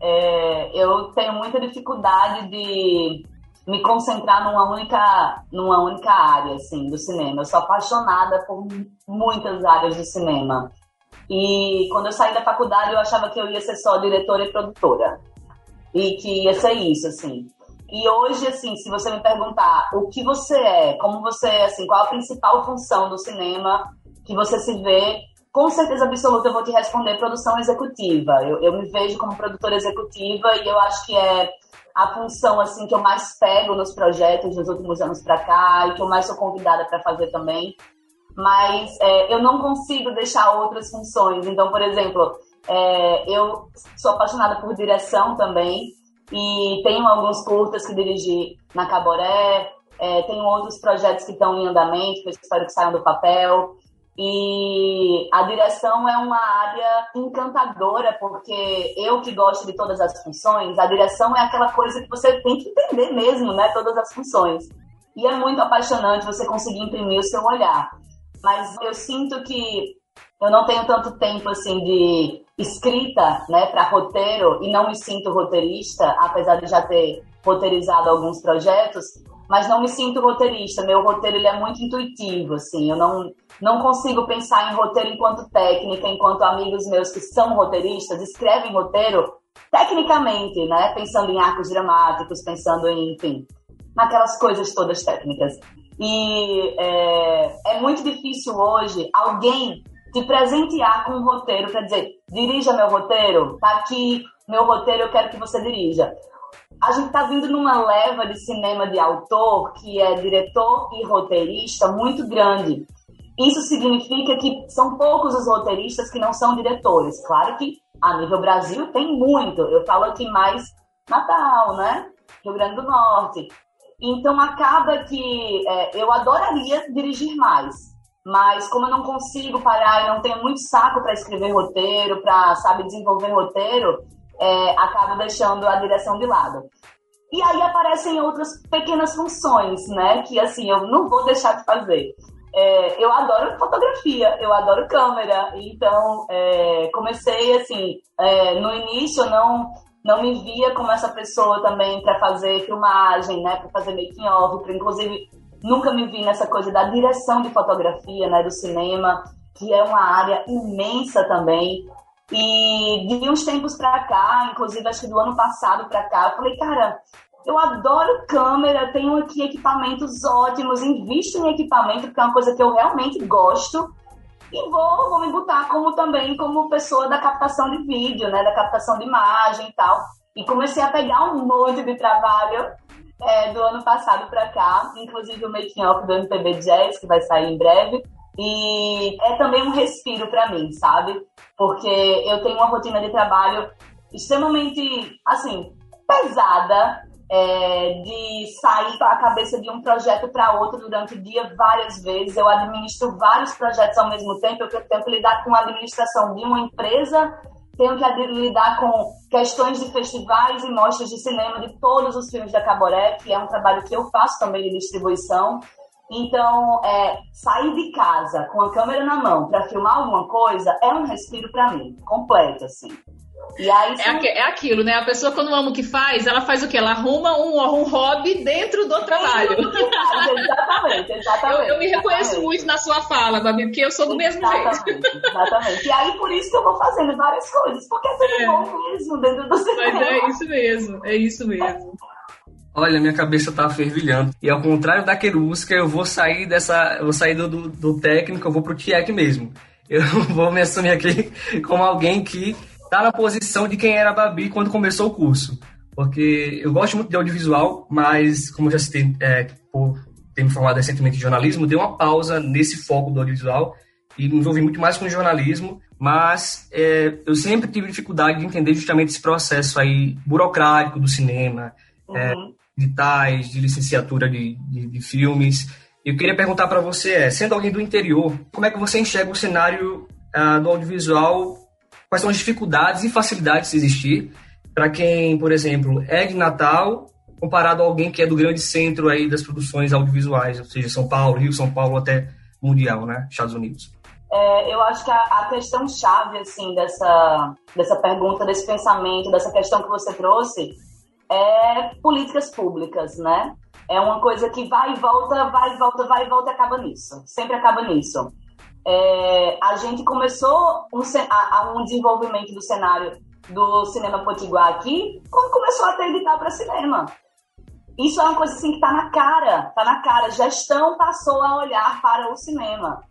É, eu tenho muita dificuldade de me concentrar numa única, numa única área assim, do cinema. Eu sou apaixonada por muitas áreas do cinema. E quando eu saí da faculdade, eu achava que eu ia ser só diretora e produtora. E que ia ser isso, assim. E hoje, assim, se você me perguntar o que você é, como você é, assim, qual a principal função do cinema que você se vê, com certeza absoluta eu vou te responder produção executiva. Eu, eu me vejo como produtora executiva e eu acho que é a função assim que eu mais pego nos projetos dos últimos anos para cá e que eu mais sou convidada para fazer também. Mas é, eu não consigo deixar outras funções. Então, por exemplo, é, eu sou apaixonada por direção também e tenho alguns curtas que dirigi na Caboré. É, tenho outros projetos que estão em andamento, que eu espero que saiam do papel. E a direção é uma área encantadora, porque eu que gosto de todas as funções, a direção é aquela coisa que você tem que entender mesmo, né? Todas as funções. E é muito apaixonante você conseguir imprimir o seu olhar. Mas eu sinto que eu não tenho tanto tempo assim de escrita, né, para roteiro e não me sinto roteirista, apesar de já ter roteirizado alguns projetos, mas não me sinto roteirista. Meu roteiro ele é muito intuitivo, assim. Eu não, não consigo pensar em roteiro enquanto técnica, enquanto amigos meus que são roteiristas escrevem roteiro tecnicamente, né? Pensando em arcos dramáticos, pensando em, enfim, naquelas coisas todas técnicas. E é, é muito difícil hoje alguém te presentear com um roteiro para dizer, dirija meu roteiro, tá aqui meu roteiro, eu quero que você dirija. A gente tá vindo numa leva de cinema de autor que é diretor e roteirista muito grande. Isso significa que são poucos os roteiristas que não são diretores. Claro que a nível Brasil tem muito. Eu falo aqui mais Natal, né? Rio Grande do Norte. Então acaba que é, eu adoraria dirigir mais, mas como eu não consigo parar e não tenho muito saco para escrever roteiro, para sabe desenvolver roteiro, é, acabo deixando a direção de lado. E aí aparecem outras pequenas funções, né? Que assim eu não vou deixar de fazer. É, eu adoro fotografia, eu adoro câmera, então é, comecei assim, é, no início não não me via como essa pessoa também para fazer filmagem, né, para fazer making of, pra, inclusive nunca me vi nessa coisa da direção de fotografia, né, do cinema, que é uma área imensa também. E de uns tempos para cá, inclusive acho que do ano passado para cá, eu falei, cara, eu adoro câmera, tenho aqui equipamentos ótimos, invisto em equipamento, porque é uma coisa que eu realmente gosto. E vou, vou me botar como também como pessoa da captação de vídeo, né? Da captação de imagem e tal. E comecei a pegar um monte de trabalho é, do ano passado para cá, inclusive o making off do MPB Jazz, que vai sair em breve. E é também um respiro para mim, sabe? Porque eu tenho uma rotina de trabalho extremamente, assim, pesada, é, de sair com a cabeça de um projeto para outro durante o dia várias vezes. Eu administro vários projetos ao mesmo tempo. Eu tenho que lidar com a administração de uma empresa, tenho que lidar com questões de festivais e mostras de cinema de todos os filmes da Caboré, que é um trabalho que eu faço também de distribuição. Então, é, sair de casa com a câmera na mão para filmar alguma coisa é um respiro para mim, completo, assim. E aí, é, é aquilo, né? A pessoa, quando ama o que faz, ela faz o quê? Ela arruma um, um hobby dentro do trabalho. exatamente, exatamente. <laughs> Eu, eu me reconheço exatamente. muito na sua fala, Babi, porque eu sou do mesmo exatamente, jeito. Exatamente. E aí, por isso que eu vou fazendo várias coisas, porque é tudo é. bom mesmo dentro do cinema. Mas é isso mesmo, é isso mesmo. Olha, minha cabeça tá fervilhando. E ao contrário da Querusca, eu vou sair dessa. Eu vou sair do, do, do técnico, eu vou pro TIEC mesmo. Eu <laughs> vou me assumir aqui como alguém que tá na posição de quem era a Babi quando começou o curso. Porque eu gosto muito de audiovisual, mas como já citei, é, por ter me formado recentemente em jornalismo, dei uma pausa nesse foco do audiovisual e me envolvi muito mais com jornalismo, mas é, eu sempre tive dificuldade de entender justamente esse processo aí burocrático do cinema, é, uhum. é, de tais, de licenciatura de, de, de filmes. Eu queria perguntar para você, é, sendo alguém do interior, como é que você enxerga o cenário uh, do audiovisual quais são as dificuldades e facilidades de existir para quem, por exemplo, é de Natal comparado a alguém que é do grande centro aí das produções audiovisuais, ou seja, São Paulo, Rio, São Paulo até mundial, né, Estados Unidos. É, eu acho que a, a, questão chave assim dessa dessa pergunta, desse pensamento, dessa questão que você trouxe é políticas públicas, né? É uma coisa que vai e volta, vai e volta, vai e volta e acaba nisso. Sempre acaba nisso é, a gente começou um, a, a, um desenvolvimento do cenário do cinema potiguar aqui quando começou a ter edital para cinema. Isso é uma coisa assim que está na cara, está na cara. Gestão passou a olhar para o cinema.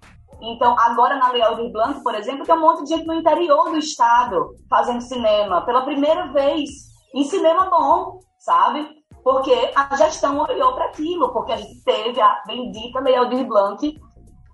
Então, agora na Lei Aldir Blanc, por exemplo, tem um monte de gente no interior do estado fazendo cinema pela primeira vez. E cinema bom, sabe? Porque a gestão olhou para aquilo, porque a gente teve a bendita Lei Aldir Blanc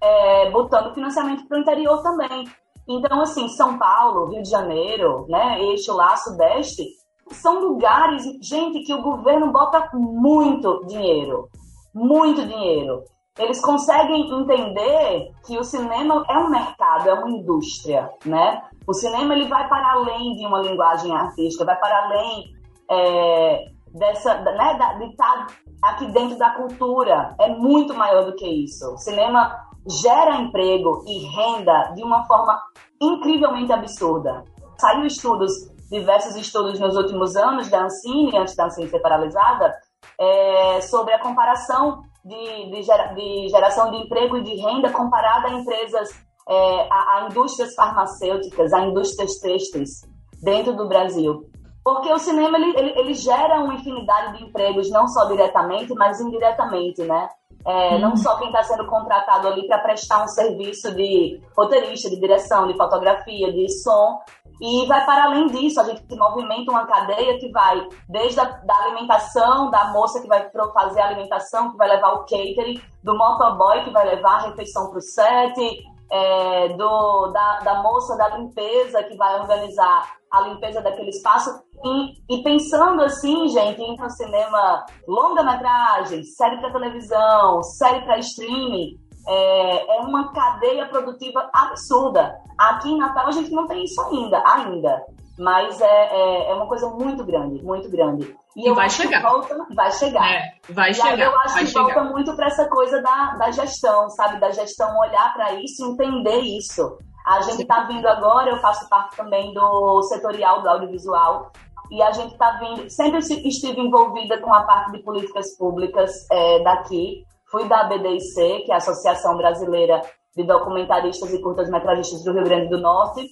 é, botando financiamento para o interior também. Então, assim, São Paulo, Rio de Janeiro, né, eixo lá, Sudeste, são lugares, gente, que o governo bota muito dinheiro, muito dinheiro. Eles conseguem entender que o cinema é um mercado, é uma indústria, né? O cinema ele vai para além de uma linguagem artística, vai para além é, dessa, né, de estar aqui dentro da cultura. É muito maior do que isso. O cinema gera emprego e renda de uma forma incrivelmente absurda. Saiu estudos, diversos estudos nos últimos anos da Ancine, antes da Ancine ser paralisada, é, sobre a comparação de, de, gera, de, geração de emprego e de renda comparada a empresas, é, a, a, indústrias farmacêuticas, a indústrias têxteis dentro do Brasil. Porque o cinema ele, ele, ele, gera uma infinidade de empregos, não só diretamente, mas indiretamente, né? É, Não só quem está sendo contratado ali para prestar um serviço de roteirista, de direção, de fotografia, de som, e vai para além disso, a gente movimenta uma cadeia que vai desde a da alimentação, da moça que vai fazer a alimentação, que vai levar o catering, do motoboy que vai levar a refeição para o set, é, do, da, da moça da limpeza que vai organizar a limpeza daquele espaço. E, e pensando assim, gente, em um cinema longa-metragem, série para televisão, série para streaming, é, é, uma cadeia produtiva absurda. Aqui em Natal a gente não tem isso ainda, ainda. Mas é, é, é uma coisa muito grande, muito grande. E, e vai chegar. Volta, vai chegar. É, vai e chegar. Aí eu acho que chegar. volta muito para essa coisa da, da gestão, sabe? Da gestão olhar para isso e entender isso. A gente está vindo agora, eu faço parte também do setorial do audiovisual, e a gente está vindo, sempre estive envolvida com a parte de políticas públicas é, daqui. Fui da ABDIC, que é a Associação Brasileira de Documentaristas e Curtas-Metragistas do Rio Grande do Norte,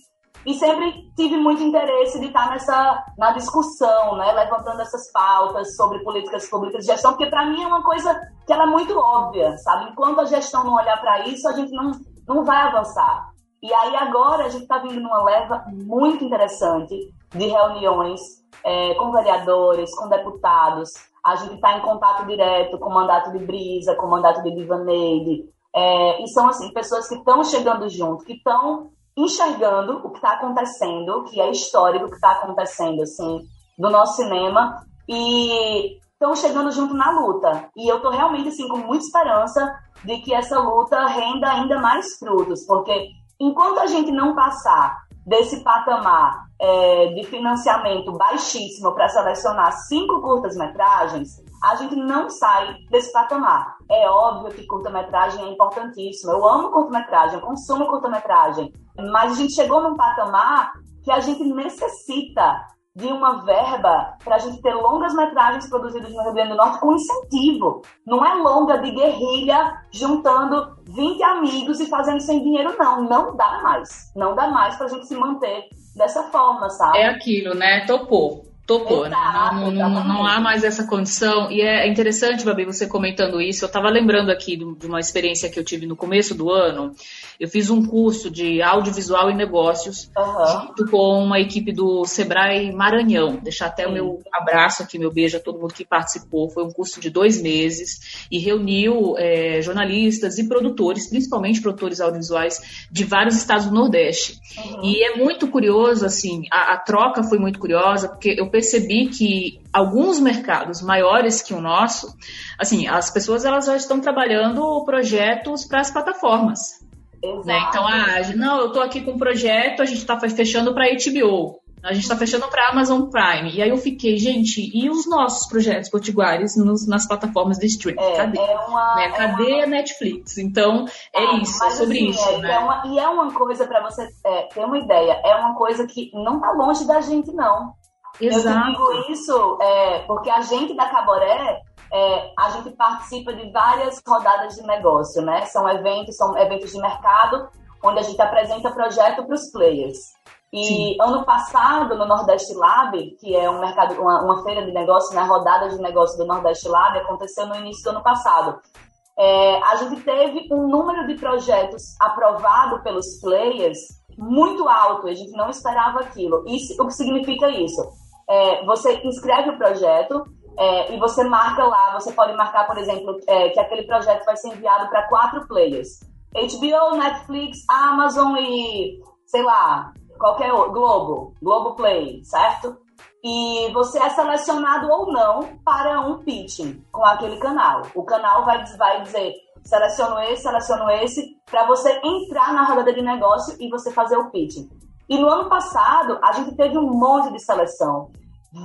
e sempre tive muito interesse de estar nessa na discussão, né, levantando essas pautas sobre políticas públicas de gestão, porque para mim é uma coisa que ela é muito óbvia, sabe? Enquanto a gestão não olhar para isso, a gente não, não vai avançar. E aí agora a gente está vindo numa leva muito interessante de reuniões é, com vereadores, com deputados. A gente está em contato direto com o mandato de Brisa, com o mandato de Divaneide. É, e são assim pessoas que estão chegando junto, que estão enxergando o que está acontecendo, que é histórico o que está acontecendo, assim, do nosso cinema, e estão chegando junto na luta. E eu estou realmente, assim, com muita esperança de que essa luta renda ainda mais frutos, porque enquanto a gente não passar desse patamar é, de financiamento baixíssimo para selecionar cinco curtas-metragens, a gente não sai desse patamar. É óbvio que curta-metragem é importantíssimo. Eu amo curta-metragem, consumo curta-metragem. Mas a gente chegou num patamar que a gente necessita de uma verba para a gente ter longas metragens produzidas no Rio Grande do Norte com incentivo. Não é longa de guerrilha juntando 20 amigos e fazendo sem dinheiro, não. Não dá mais. Não dá mais para a gente se manter dessa forma, sabe? É aquilo, né? Topou topou, né? Não, não, não, há mais essa condição. E é interessante, Babi, você comentando isso. Eu estava lembrando aqui de uma experiência que eu tive no começo do ano. Eu fiz um curso de audiovisual e negócios uhum. junto com uma equipe do Sebrae Maranhão. Deixar até Sim. o meu abraço aqui, meu beijo a todo mundo que participou. Foi um curso de dois meses e reuniu é, jornalistas e produtores, principalmente produtores audiovisuais de vários estados do Nordeste. Uhum. E é muito curioso, assim, a, a troca foi muito curiosa, porque eu percebi que alguns mercados maiores que o nosso, assim, as pessoas elas já estão trabalhando projetos para as plataformas. Né? Então, ah, não, eu estou aqui com um projeto, a gente está fechando para HBO. A gente está fechando para Amazon Prime. E aí eu fiquei, gente, e os nossos projetos potiguares nos, nas plataformas de streaming? É, Cadê? É uma, né? Cadê é a Netflix? Então, é ah, isso, é sobre assim, isso. É, né? É uma, e é uma coisa, para você ter uma ideia, é uma coisa que não está longe da gente, não. Exato. Eu digo isso é, porque a gente da Caboré, é, a gente participa de várias rodadas de negócio, né? São eventos, são eventos de mercado, onde a gente apresenta projeto para os players. E Sim. ano passado, no Nordeste Lab, que é um mercado, uma, uma feira de negócio, né? rodada de negócio do Nordeste Lab, aconteceu no início do ano passado. É, a gente teve um número de projetos aprovado pelos players muito alto, a gente não esperava aquilo. Isso, o que significa isso? É, você inscreve o projeto é, e você marca lá, você pode marcar, por exemplo, é, que aquele projeto vai ser enviado para quatro players. HBO, Netflix, Amazon e, sei lá, qualquer outro, Globo, Globo Play, certo? E você é selecionado ou não para um pitching com aquele canal. O canal vai, vai dizer, seleciono esse, seleciono esse, para você entrar na rodada de negócio e você fazer o pitching. E no ano passado, a gente teve um monte de seleção.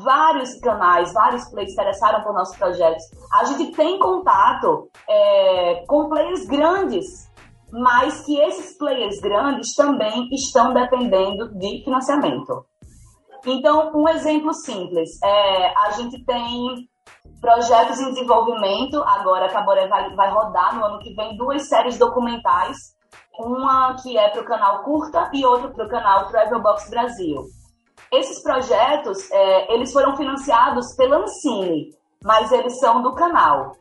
Vários canais, vários players interessaram por nossos projetos. A gente tem contato é, com players grandes, mas que esses players grandes também estão dependendo de financiamento. Então, um exemplo simples: é, a gente tem Projetos em desenvolvimento, agora a Caboré vai, vai rodar no ano que vem duas séries documentais, uma que é para o canal Curta e outra para o canal Travel Box Brasil. Esses projetos, é, eles foram financiados pela Ancine, mas eles são do canal.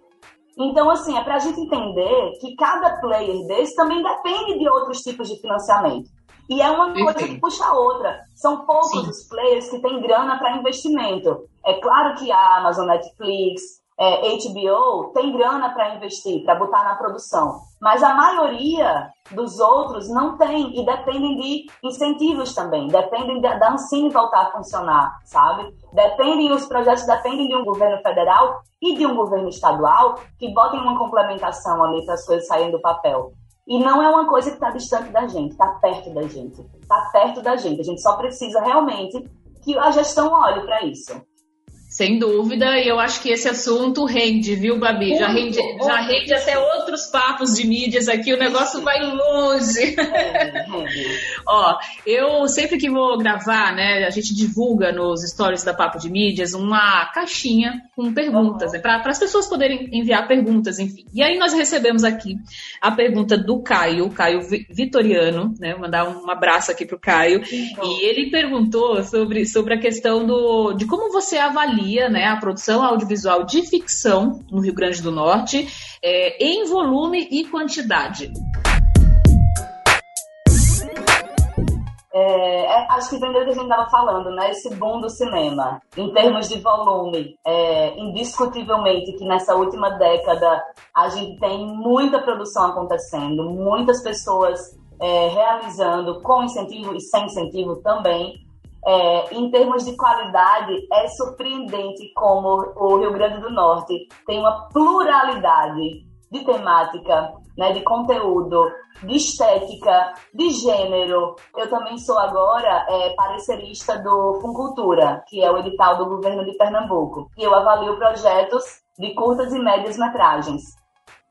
Então, assim, é para a gente entender que cada player desse também depende de outros tipos de financiamento. E é uma coisa que puxa a outra. São poucos Sim. os players que têm grana para investimento. É claro que a Amazon, Netflix, é, HBO tem grana para investir, para botar na produção. Mas a maioria dos outros não tem e dependem de incentivos também, dependem da Ancine voltar a funcionar, sabe? Dependem, os projetos dependem de um governo federal e de um governo estadual que botem uma complementação ali para as coisas saírem do papel. E não é uma coisa que está distante da gente, está perto da gente. Está perto da gente. A gente só precisa realmente que a gestão olhe para isso. Sem dúvida, e eu acho que esse assunto rende, viu, Babi? Já rende, já rende até outros papos de mídias aqui, o negócio vai longe. <laughs> Ó, eu sempre que vou gravar, né, a gente divulga nos stories da Papo de Mídias uma caixinha com perguntas, né, para as pessoas poderem enviar perguntas, enfim. E aí nós recebemos aqui a pergunta do Caio, Caio Vitoriano, né, vou mandar um abraço aqui pro Caio, e ele perguntou sobre, sobre a questão do, de como você avalia né, a produção audiovisual de ficção no Rio Grande do Norte é, em volume e quantidade? É, é acho que entendeu o que a gente estava falando, né? Esse boom do cinema. Em termos de volume, é, indiscutivelmente que nessa última década a gente tem muita produção acontecendo, muitas pessoas é, realizando com incentivo e sem incentivo também é, em termos de qualidade, é surpreendente como o Rio Grande do Norte tem uma pluralidade de temática, né, de conteúdo, de estética, de gênero. Eu também sou agora é, parecerista do Funcultura, que é o edital do governo de Pernambuco. E eu avalio projetos de curtas e médias metragens.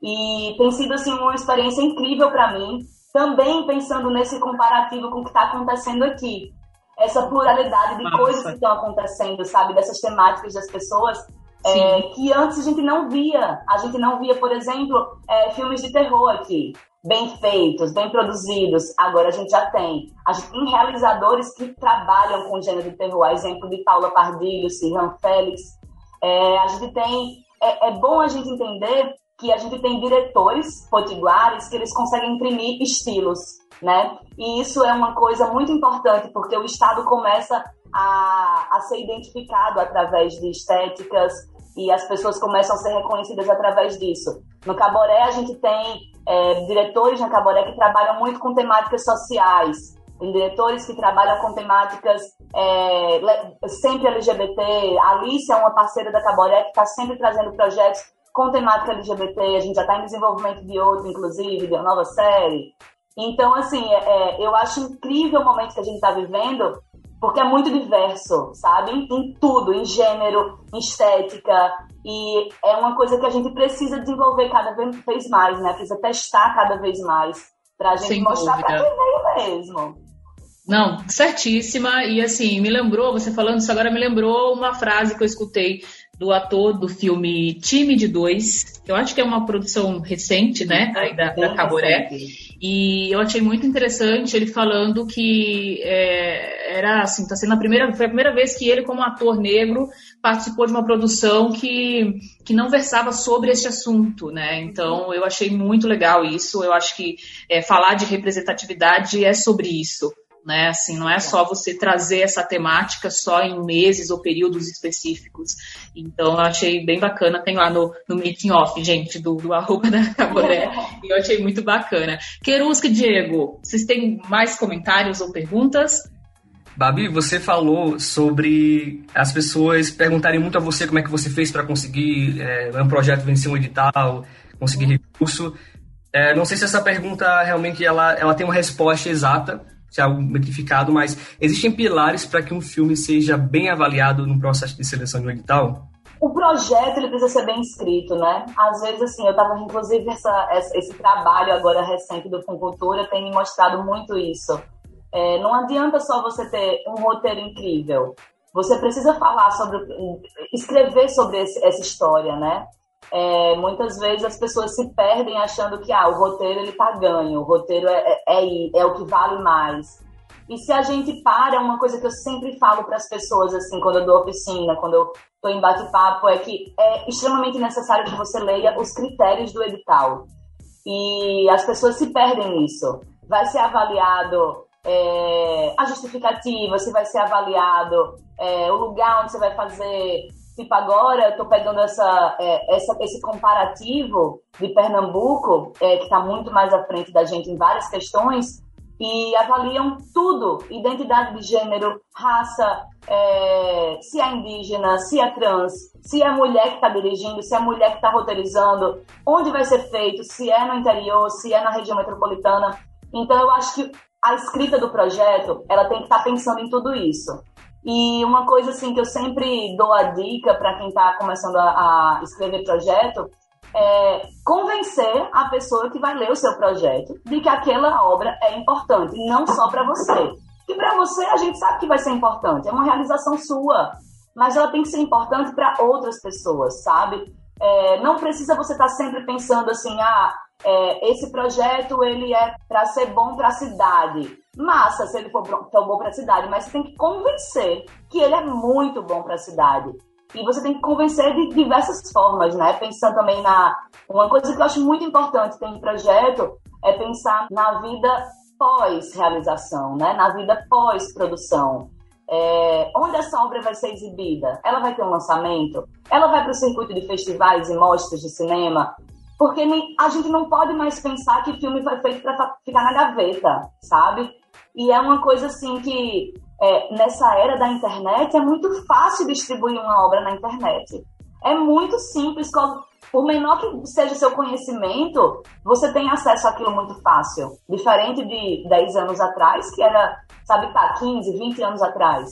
E tem sido assim uma experiência incrível para mim, também pensando nesse comparativo com o que está acontecendo aqui essa pluralidade de Nossa. coisas que estão acontecendo, sabe? Dessas temáticas das pessoas. É, que antes a gente não via. A gente não via, por exemplo, é, filmes de terror aqui, bem feitos, bem produzidos. Agora a gente já tem. A gente tem realizadores que trabalham com gênero de terror. A exemplo de Paula Pardilho, Sirhan Félix. É, a gente tem. É, é bom a gente entender que a gente tem diretores potiguares que eles conseguem imprimir estilos né? E isso é uma coisa muito importante, porque o Estado começa a, a ser identificado através de estéticas e as pessoas começam a ser reconhecidas através disso. No Caboré, a gente tem é, diretores na Caboré que trabalham muito com temáticas sociais, tem diretores que trabalham com temáticas é, sempre LGBT. A Alice é uma parceira da Caboré que está sempre trazendo projetos com temática LGBT. A gente já está em desenvolvimento de outro, inclusive, de uma nova série. Então, assim, é, é, eu acho incrível o momento que a gente está vivendo, porque é muito diverso, sabe? Em, em, tudo, em gênero, em estética. E é uma coisa que a gente precisa desenvolver cada vez mais, né? Precisa testar cada vez mais para a gente Sem mostrar para quem veio mesmo. Não, certíssima. E assim, me lembrou, você falando isso agora me lembrou uma frase que eu escutei do ator do filme Time de Dois, que eu acho que é uma produção recente, né, aí da, da Caboré. E eu achei muito interessante ele falando que é, era assim, tá sendo a primeira, foi a primeira vez que ele, como ator negro, participou de uma produção que, que não versava sobre esse assunto, né? Então eu achei muito legal isso. Eu acho que é, falar de representatividade é sobre isso né? Assim, não é só você trazer essa temática só em meses ou períodos específicos. Então, eu achei bem bacana. Tem lá no, no making off, gente, do, do <laughs> arroba da Caboré. e eu achei muito bacana. Querusca Diego, vocês têm mais comentários ou perguntas? Babi, você falou sobre as pessoas perguntarem muito a você como é que você fez para conseguir é, um projeto vencer um edital, conseguir recurso. É, não sei se essa pergunta realmente ela, ela tem uma resposta exata, se é algo metrificado, mas existem pilares para que um filme seja bem avaliado no processo de seleção de um edital? O projeto ele precisa ser bem escrito, né? Às vezes, assim, eu estava, inclusive, essa, esse trabalho agora recente do Funcultura tem me mostrado muito isso. É, não adianta só você ter um roteiro incrível. você precisa falar sobre, escrever sobre esse, essa história, né? É, muitas vezes as pessoas se perdem achando que ah, o roteiro ele tá ganho, o roteiro é, é, é, é o que vale mais. E se a gente para, uma coisa que eu sempre falo para as pessoas, assim, quando eu dou oficina, quando eu estou em bate-papo, é que é extremamente necessário que você leia os critérios do edital. E as pessoas se perdem nisso. Vai ser avaliado é, a justificativa, se vai ser avaliado é, o lugar onde você vai fazer. Tipo, agora eu estou pegando essa, é, essa, esse comparativo de Pernambuco, é, que está muito mais à frente da gente em várias questões, e avaliam tudo: identidade de gênero, raça, é, se é indígena, se é trans, se é mulher que está dirigindo, se é mulher que está roteirizando, onde vai ser feito, se é no interior, se é na região metropolitana. Então, eu acho que a escrita do projeto ela tem que estar tá pensando em tudo isso. E uma coisa assim que eu sempre dou a dica para quem está começando a, a escrever projeto é, convencer a pessoa que vai ler o seu projeto de que aquela obra é importante, não só para você. Que para você a gente sabe que vai ser importante, é uma realização sua, mas ela tem que ser importante para outras pessoas, sabe? É, não precisa você estar tá sempre pensando assim, ah, é, esse projeto ele é para ser bom para a cidade. Massa se ele for bom para a cidade, mas você tem que convencer que ele é muito bom para a cidade. E você tem que convencer de diversas formas, né? Pensando também na. Uma coisa que eu acho muito importante tem um projeto é pensar na vida pós-realização, né? Na vida pós-produção. É, onde essa obra vai ser exibida? Ela vai ter um lançamento? Ela vai para o circuito de festivais e mostras de cinema? Porque a gente não pode mais pensar que filme foi feito para ficar na gaveta, sabe? E é uma coisa assim que é, nessa era da internet, é muito fácil distribuir uma obra na internet. É muito simples, por menor que seja seu conhecimento, você tem acesso àquilo muito fácil. Diferente de 10 anos atrás, que era, sabe, tá, 15, 20 anos atrás.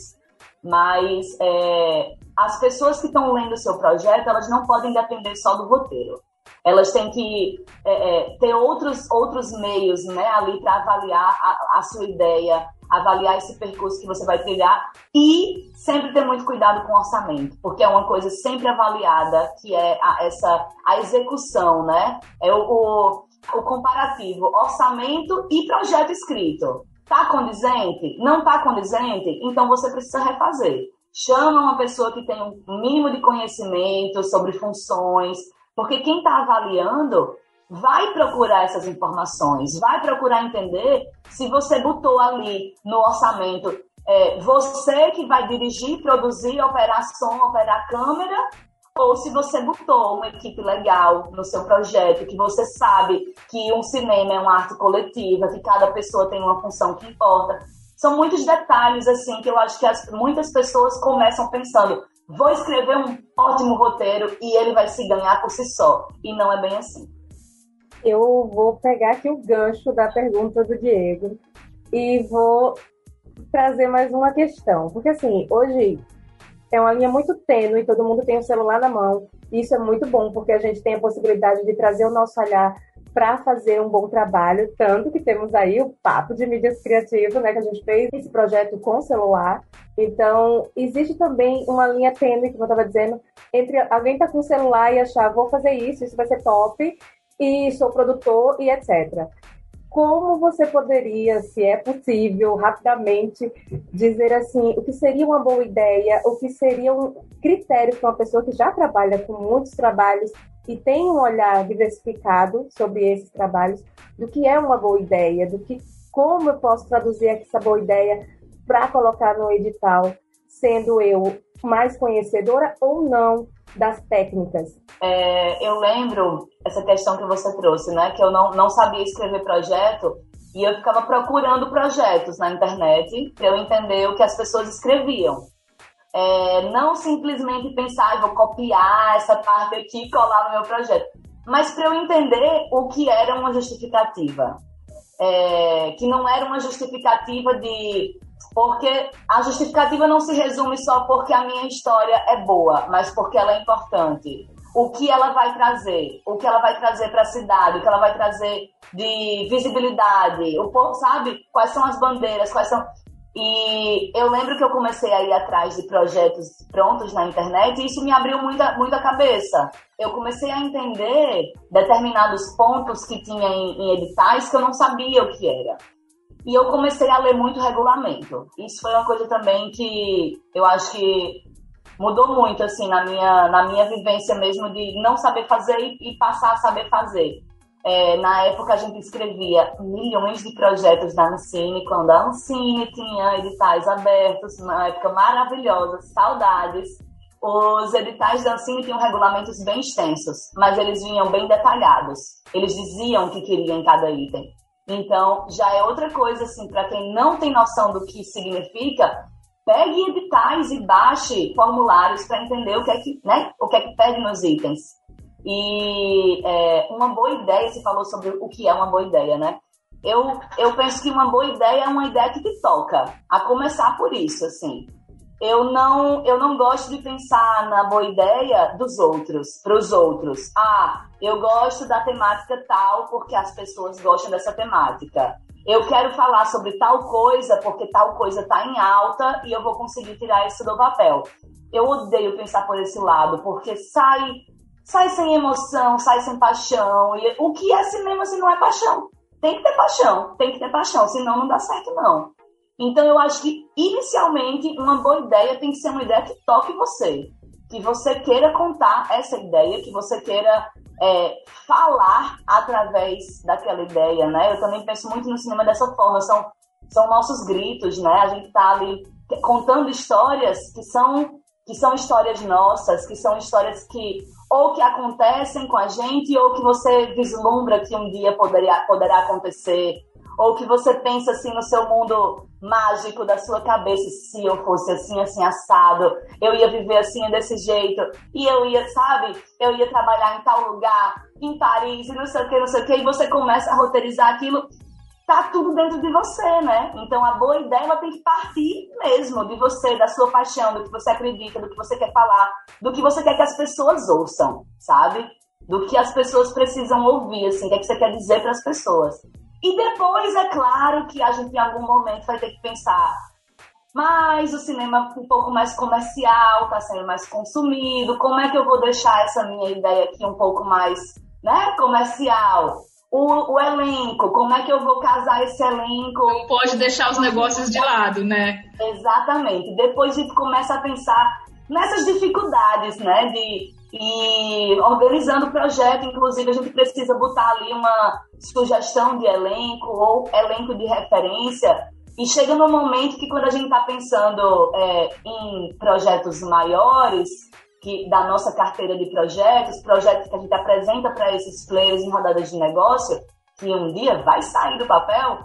Mas é, as pessoas que estão lendo o seu projeto, elas não podem depender só do roteiro. Elas têm que é, é ter outros, outros meios né, ali para avaliar a, a sua ideia, avaliar esse percurso que você vai trilhar e sempre ter muito cuidado com o orçamento, porque é uma coisa sempre avaliada, que é a, essa a execução, né? É o, o, o comparativo, orçamento e projeto escrito. Tá condizente? Não tá condizente? Então você precisa refazer. Chama uma pessoa que tem um mínimo de conhecimento sobre funções, porque quem está avaliando vai procurar essas informações, vai procurar entender se você botou ali no orçamento é, você que vai dirigir, produzir, operar som, operar câmera, ou se você botou uma equipe legal no seu projeto, que você sabe que um cinema é uma arte coletiva, que cada pessoa tem uma função que importa. São muitos detalhes assim que eu acho que as, muitas pessoas começam pensando, vou escrever um ótimo roteiro e ele vai se ganhar por si só. E não é bem assim eu vou pegar aqui o gancho da pergunta do Diego e vou trazer mais uma questão. Porque, assim, hoje é uma linha muito tênue, todo mundo tem o celular na mão. Isso é muito bom, porque a gente tem a possibilidade de trazer o nosso olhar para fazer um bom trabalho, tanto que temos aí o papo de mídias criativas, né, que a gente fez esse projeto com celular. Então, existe também uma linha tênue, como eu estava dizendo, entre alguém tá com o celular e achar, vou fazer isso, isso vai ser top, e sou produtor e etc. Como você poderia, se é possível, rapidamente dizer assim, o que seria uma boa ideia, o que seria um critério para uma pessoa que já trabalha com muitos trabalhos e tem um olhar diversificado sobre esses trabalhos, do que é uma boa ideia, do que como eu posso traduzir essa boa ideia para colocar no edital, sendo eu mais conhecedora ou não das técnicas? É, eu lembro essa questão que você trouxe, né? Que eu não, não sabia escrever projeto e eu ficava procurando projetos na internet para eu entender o que as pessoas escreviam. É, não simplesmente pensar, vou copiar essa parte aqui e colar no meu projeto, mas para eu entender o que era uma justificativa. É, que não era uma justificativa de porque a justificativa não se resume só porque a minha história é boa, mas porque ela é importante. O que ela vai trazer, o que ela vai trazer para a cidade, o que ela vai trazer de visibilidade, o povo sabe quais são as bandeiras, quais são. E eu lembro que eu comecei a ir atrás de projetos prontos na internet e isso me abriu muita, muita cabeça. Eu comecei a entender determinados pontos que tinha em, em editais que eu não sabia o que era. E eu comecei a ler muito regulamento. Isso foi uma coisa também que eu acho que mudou muito assim na minha na minha vivência mesmo de não saber fazer e, passar a saber fazer. É, na época a gente escrevia milhões de projetos da Ancine, quando a Ancine tinha editais abertos, uma época maravilhosa, saudades. Os editais da Ancine tinham regulamentos bem extensos, mas eles vinham bem detalhados. Eles diziam o que queriam em cada item. Então, já é outra coisa, assim, para quem não tem noção do que significa, pegue editais e baixe formulários para entender o que é que, né, o que é que pede nos itens. E é, uma boa ideia, você falou sobre o que é uma boa ideia, né? Eu, eu penso que uma boa ideia é uma ideia que te toca, a começar por isso, assim. Eu não, eu não gosto de pensar na boa ideia dos outros, para os outros. Ah, eu gosto da temática tal porque as pessoas gostam dessa temática eu quero falar sobre tal coisa porque tal coisa está em alta e eu vou conseguir tirar isso do papel. Eu odeio pensar por esse lado, porque sai, sai sem emoção, sai sem paixão. E o que é cinema se não é paixão? Tem que ter paixão, tem que ter paixão, senão não dá certo não. Então eu acho que inicialmente uma boa ideia tem que ser uma ideia que toque você, que você queira contar essa ideia, que você queira é, falar através daquela ideia, né? Eu também penso muito no cinema dessa forma, são, são nossos gritos, né? A gente tá ali contando histórias que são que são histórias nossas, que são histórias que ou que acontecem com a gente ou que você vislumbra que um dia poderia, poderá acontecer ou que você pensa assim no seu mundo mágico da sua cabeça, se eu fosse assim, assim, assado, eu ia viver assim, desse jeito, e eu ia, sabe, eu ia trabalhar em tal lugar, em Paris, e não sei o que, não sei o que, e você começa a roteirizar aquilo, tá tudo dentro de você, né? Então a boa ideia ela tem que partir mesmo de você, da sua paixão, do que você acredita, do que você quer falar, do que você quer que as pessoas ouçam, sabe? Do que as pessoas precisam ouvir, assim, o que, é que você quer dizer para as pessoas. E depois, é claro que a gente em algum momento vai ter que pensar, mas o cinema um pouco mais comercial está sendo mais consumido, como é que eu vou deixar essa minha ideia aqui um pouco mais né, comercial? O, o elenco, como é que eu vou casar esse elenco? Não pode deixar os negócios de lado, né? Exatamente. Depois a gente começa a pensar nessas dificuldades, né? De e organizando o projeto, inclusive, a gente precisa botar ali uma sugestão de elenco ou elenco de referência. E chega no momento que, quando a gente está pensando é, em projetos maiores, que da nossa carteira de projetos, projetos que a gente apresenta para esses players em rodadas de negócio, que um dia vai sair do papel,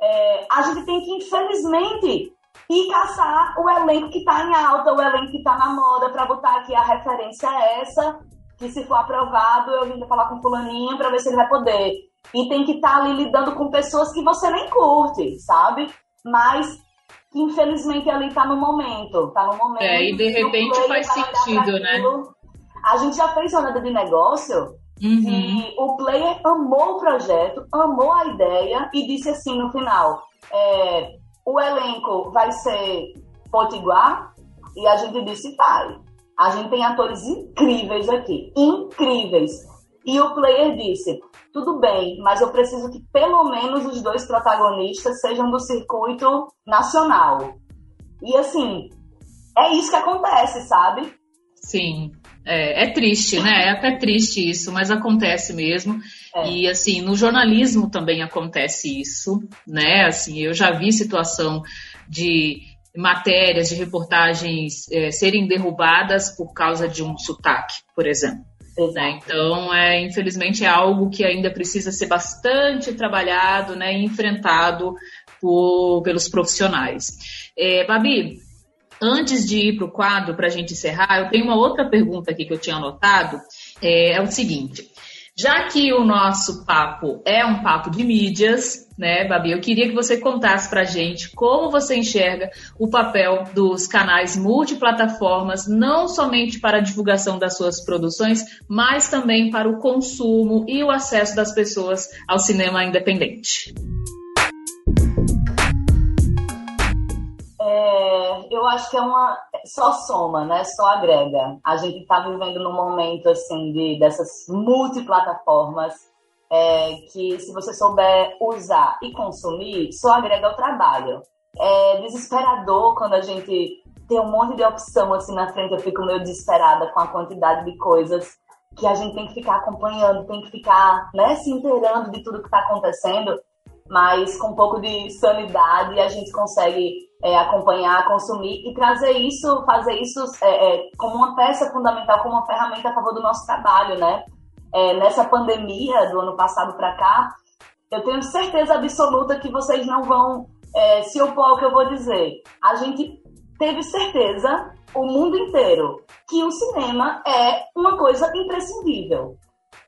é, a gente tem que, infelizmente, e caçar o elenco que está em alta, o elenco que está na moda, para botar aqui a referência é essa, que se for aprovado, eu vim falar com o fulaninho para ver se ele vai poder. E tem que estar tá ali lidando com pessoas que você nem curte, sabe? Mas que infelizmente ali está no momento, tá no momento. É, e de repente faz sentido, né? A gente já fez rodada de negócio uhum. e o player amou o projeto, amou a ideia e disse assim no final, é, o elenco vai ser potiguar? E a gente disse, vai. A gente tem atores incríveis aqui, incríveis. E o player disse, tudo bem, mas eu preciso que pelo menos os dois protagonistas sejam do circuito nacional. E assim, é isso que acontece, sabe? Sim. É, é, triste, né? É até triste isso, mas acontece mesmo. É. E assim, no jornalismo também acontece isso, né? Assim, eu já vi situação de matérias, de reportagens é, serem derrubadas por causa de um sotaque, por exemplo. Né? Então, é, infelizmente, é algo que ainda precisa ser bastante trabalhado né, e enfrentado por, pelos profissionais. É, Babi, Antes de ir para o quadro, para a gente encerrar, eu tenho uma outra pergunta aqui que eu tinha anotado. É, é o seguinte: já que o nosso papo é um papo de mídias, né, Babi? Eu queria que você contasse para gente como você enxerga o papel dos canais multiplataformas, não somente para a divulgação das suas produções, mas também para o consumo e o acesso das pessoas ao cinema independente. eu acho que é uma só soma, né? Só agrega. A gente está vivendo num momento assim de dessas multiplataformas é, que se você souber usar e consumir, só agrega ao trabalho. É desesperador quando a gente tem um monte de opção assim na frente, eu fico meio desesperada com a quantidade de coisas que a gente tem que ficar acompanhando, tem que ficar né, se inteirando de tudo que está acontecendo, mas com um pouco de sanidade a gente consegue é, acompanhar, consumir e trazer isso, fazer isso é, é, como uma peça fundamental, como uma ferramenta a favor do nosso trabalho, né? É, nessa pandemia do ano passado para cá, eu tenho certeza absoluta que vocês não vão é, se opor ao que eu vou dizer. A gente teve certeza, o mundo inteiro, que o cinema é uma coisa imprescindível.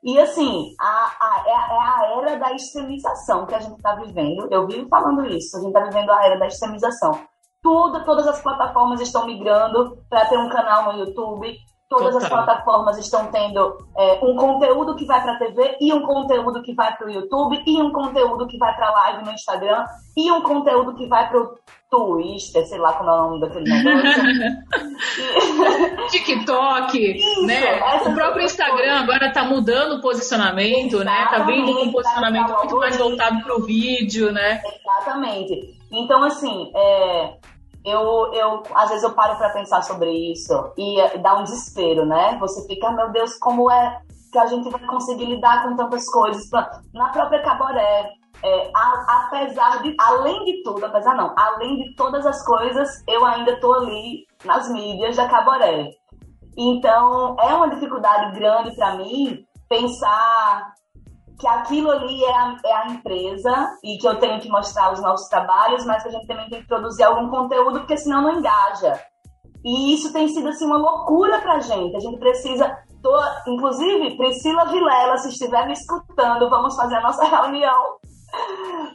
E assim, a, é, a, é a era da extremização que a gente está vivendo. Eu vivo falando isso, a gente está vivendo a era da extremização. Tudo, todas as plataformas estão migrando para ter um canal no YouTube, Todas Total. as plataformas estão tendo é, um conteúdo que vai para a TV e um conteúdo que vai para o YouTube e um conteúdo que vai para live no Instagram e um conteúdo que vai para o Twitter, sei lá como é o nome daquele <laughs> negócio. <laughs> TikTok, Isso, né? O próprio Instagram agora está mudando o posicionamento, Exatamente, né? Tá vindo com um posicionamento tá muito mais voltado para o vídeo, né? Exatamente. Então, assim, é, eu, eu às vezes eu paro para pensar sobre isso e, e dá um desespero, né? Você fica, meu Deus, como é que a gente vai conseguir lidar com tantas coisas? Na própria Caboré, é, a, apesar de, além de tudo, apesar não, além de todas as coisas, eu ainda tô ali nas mídias da Caboré. Então, é uma dificuldade grande para mim pensar que aquilo ali é a, é a, empresa e que eu tenho que mostrar os nossos trabalhos, mas que a gente também tem que produzir algum conteúdo, porque senão não engaja. E isso tem sido assim uma loucura pra gente. A gente precisa. Tô, inclusive, Priscila Vilela, se estiver me escutando, vamos fazer a nossa <laughs> reunião.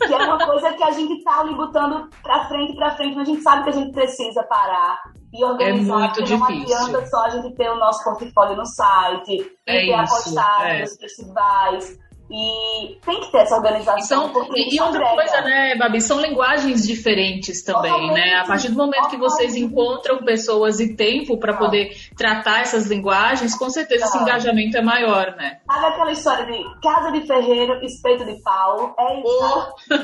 Que é uma coisa que a gente tá ali botando pra frente, pra frente, mas a gente sabe que a gente precisa parar e organizar. É muito não difícil. adianta só a gente ter o nosso portfólio no site, é e ter isso, a postagem é. dos festivais e tem que ter essa organização. Então, e outra agrega. coisa, né, Babi, são linguagens diferentes também, Totalmente. né? A partir do momento que vocês encontram pessoas e tempo para poder tratar essas linguagens, com certeza esse engajamento é maior, né? Sabe aquela história de casa de ferreiro, espeto de pau? É isso. Oh.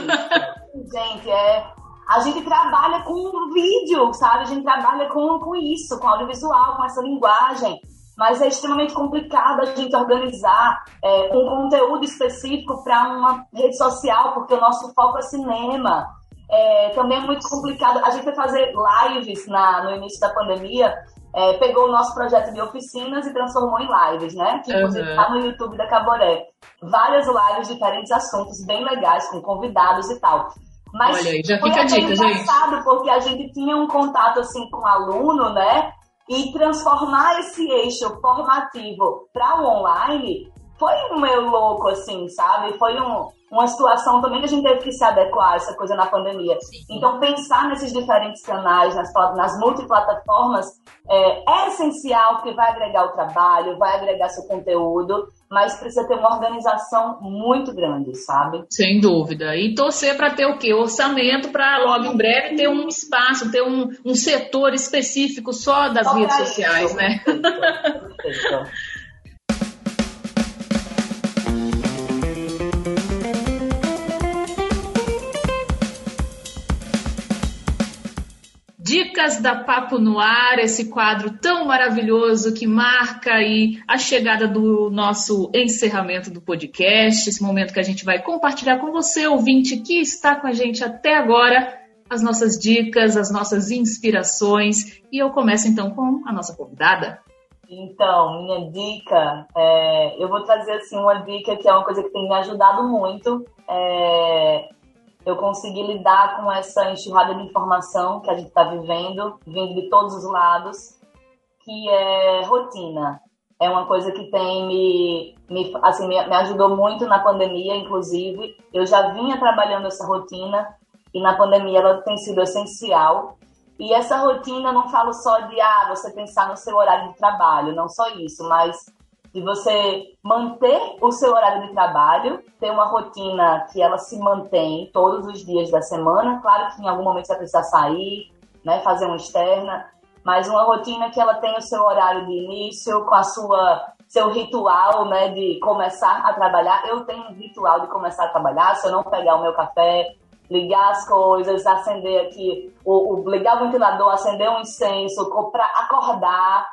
<laughs> Gente, é. A gente trabalha com vídeo, sabe? A gente trabalha com, com isso, com audiovisual, com essa linguagem mas é extremamente complicado a gente organizar é, um conteúdo específico para uma rede social, porque o nosso foco é cinema. É, também é muito complicado. A gente foi fazer lives na, no início da pandemia, é, pegou o nosso projeto de oficinas e transformou em lives, né? Que inclusive está uhum. no YouTube da Caboré. Várias lives, diferentes assuntos, bem legais, com convidados e tal. Mas Olha aí, já fica a dica, gente. porque a gente tinha um contato assim com o aluno, né? E transformar esse eixo formativo para o online foi meio louco, assim, sabe? Foi um, uma situação também que a gente teve que se adequar a essa coisa na pandemia. Sim. Então, pensar nesses diferentes canais, nas, nas multiplataformas, é, é essencial, porque vai agregar o trabalho, vai agregar seu conteúdo, mas precisa ter uma organização muito grande, sabe? Sem dúvida. E torcer para ter o quê? Orçamento para logo em breve ter um espaço, ter um, um setor específico só das só redes sociais, isso. né? Perfeito. Perfeito. Dicas da Papo no Ar, esse quadro tão maravilhoso que marca aí a chegada do nosso encerramento do podcast, esse momento que a gente vai compartilhar com você, ouvinte, que está com a gente até agora, as nossas dicas, as nossas inspirações. E eu começo então com a nossa convidada. Então, minha dica, é, eu vou trazer assim uma dica que é uma coisa que tem me ajudado muito. É, eu consegui lidar com essa enxurrada de informação que a gente está vivendo, vindo de todos os lados, que é rotina. É uma coisa que tem me, me, assim, me, me ajudou muito na pandemia, inclusive. Eu já vinha trabalhando essa rotina e na pandemia ela tem sido essencial. E essa rotina, não falo só de ah, você pensar no seu horário de trabalho, não só isso, mas de você manter o seu horário de trabalho, ter uma rotina que ela se mantém todos os dias da semana. Claro que em algum momento você vai precisar sair, né, fazer uma externa, mas uma rotina que ela tem o seu horário de início, com a sua seu ritual, né, de começar a trabalhar. Eu tenho um ritual de começar a trabalhar, se eu não pegar o meu café, ligar as coisas, acender aqui, o, o ligar o ventilador, acender um incenso, para acordar,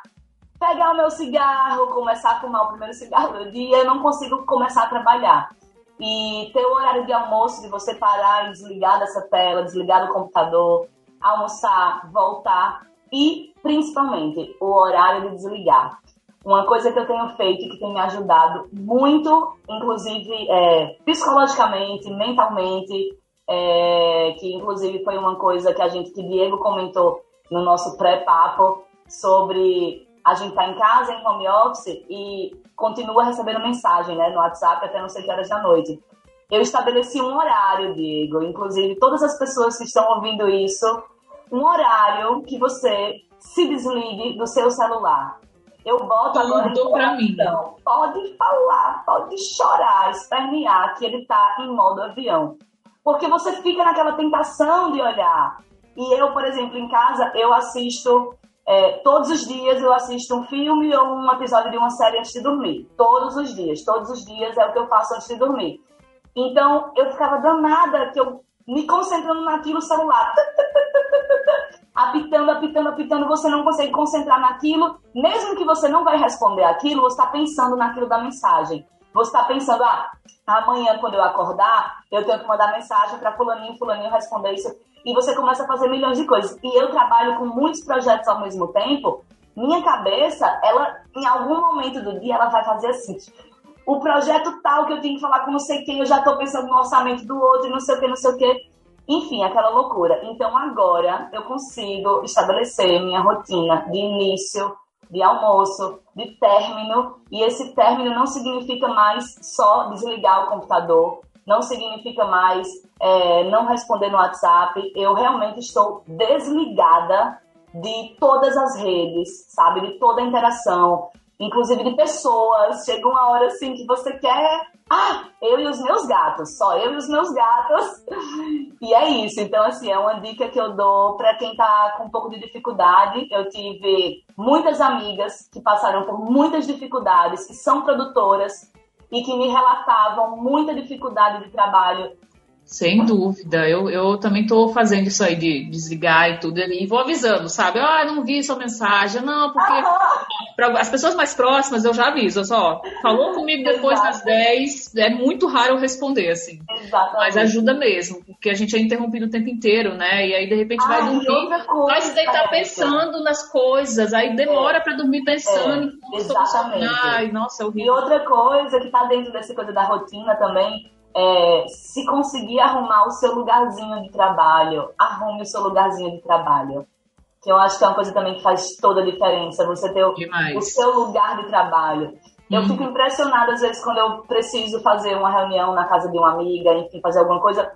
pegar o meu cigarro, começar a fumar o primeiro cigarro do dia, eu não consigo começar a trabalhar. E ter o horário de almoço, de você parar e desligar dessa tela, desligar do computador, almoçar, voltar e, principalmente, o horário de desligar. Uma coisa que eu tenho feito que tem me ajudado muito, inclusive é, psicologicamente, mentalmente, é, que inclusive foi uma coisa que a gente, que Diego comentou no nosso pré-papo sobre a gente tá em casa, em home office, e continua recebendo mensagem né, no WhatsApp até não sei que horas da noite. Eu estabeleci um horário, Diego, inclusive todas as pessoas que estão ouvindo isso, um horário que você se desligue do seu celular. Eu boto Tudo agora em pra mim. Pode falar, pode chorar, espernear que ele tá em modo avião. Porque você fica naquela tentação de olhar. E eu, por exemplo, em casa, eu assisto é, todos os dias eu assisto um filme ou um episódio de uma série antes de dormir. Todos os dias. Todos os dias é o que eu faço antes de dormir. Então, eu ficava danada que eu me concentrando naquilo, celular. <laughs> Apitando, apitando, apitando, você não consegue concentrar naquilo. Mesmo que você não vai responder aquilo, você está pensando naquilo da mensagem. Você está pensando, ah, amanhã quando eu acordar, eu tenho que mandar mensagem para fulaninho, fulaninho responder isso e você começa a fazer milhões de coisas. E eu trabalho com muitos projetos ao mesmo tempo. Minha cabeça, ela, em algum momento do dia, ela vai fazer assim. O projeto tal que eu tenho que falar com não sei quem, eu já estou pensando no orçamento do outro, não sei o que, não sei o que. Enfim, aquela loucura. Então agora eu consigo estabelecer minha rotina de início, de almoço, de término, e esse término não significa mais só desligar o computador, não significa mais é, não responder no WhatsApp. Eu realmente estou desligada de todas as redes, sabe? De toda a interação, inclusive de pessoas. Chega uma hora assim que você quer. Ah, eu e os meus gatos, só eu e os meus gatos. E é isso. Então, assim, é uma dica que eu dou para quem tá com um pouco de dificuldade. Eu tive muitas amigas que passaram por muitas dificuldades, que são produtoras, e que me relatavam muita dificuldade de trabalho. Sem dúvida, eu, eu também estou fazendo isso aí de desligar e tudo, e vou avisando, sabe? Ah, não vi sua mensagem, não, porque para as pessoas mais próximas eu já aviso, só, falou comigo depois das 10, é muito raro eu responder, assim. Exatamente. Mas ajuda mesmo, porque a gente é interrompido o tempo inteiro, né? E aí de repente vai dormir, vai se deitar pensando nas coisas, aí demora é. para dormir pensando é. Exatamente. Ai, nossa, é horrível. E outra coisa que está dentro dessa coisa da rotina também é, se conseguir arrumar o seu lugarzinho de trabalho, arrume o seu lugarzinho de trabalho. Que eu acho que é uma coisa também que faz toda a diferença, você ter o, o seu lugar de trabalho. Eu uhum. fico impressionada às vezes quando eu preciso fazer uma reunião na casa de uma amiga, enfim, fazer alguma coisa,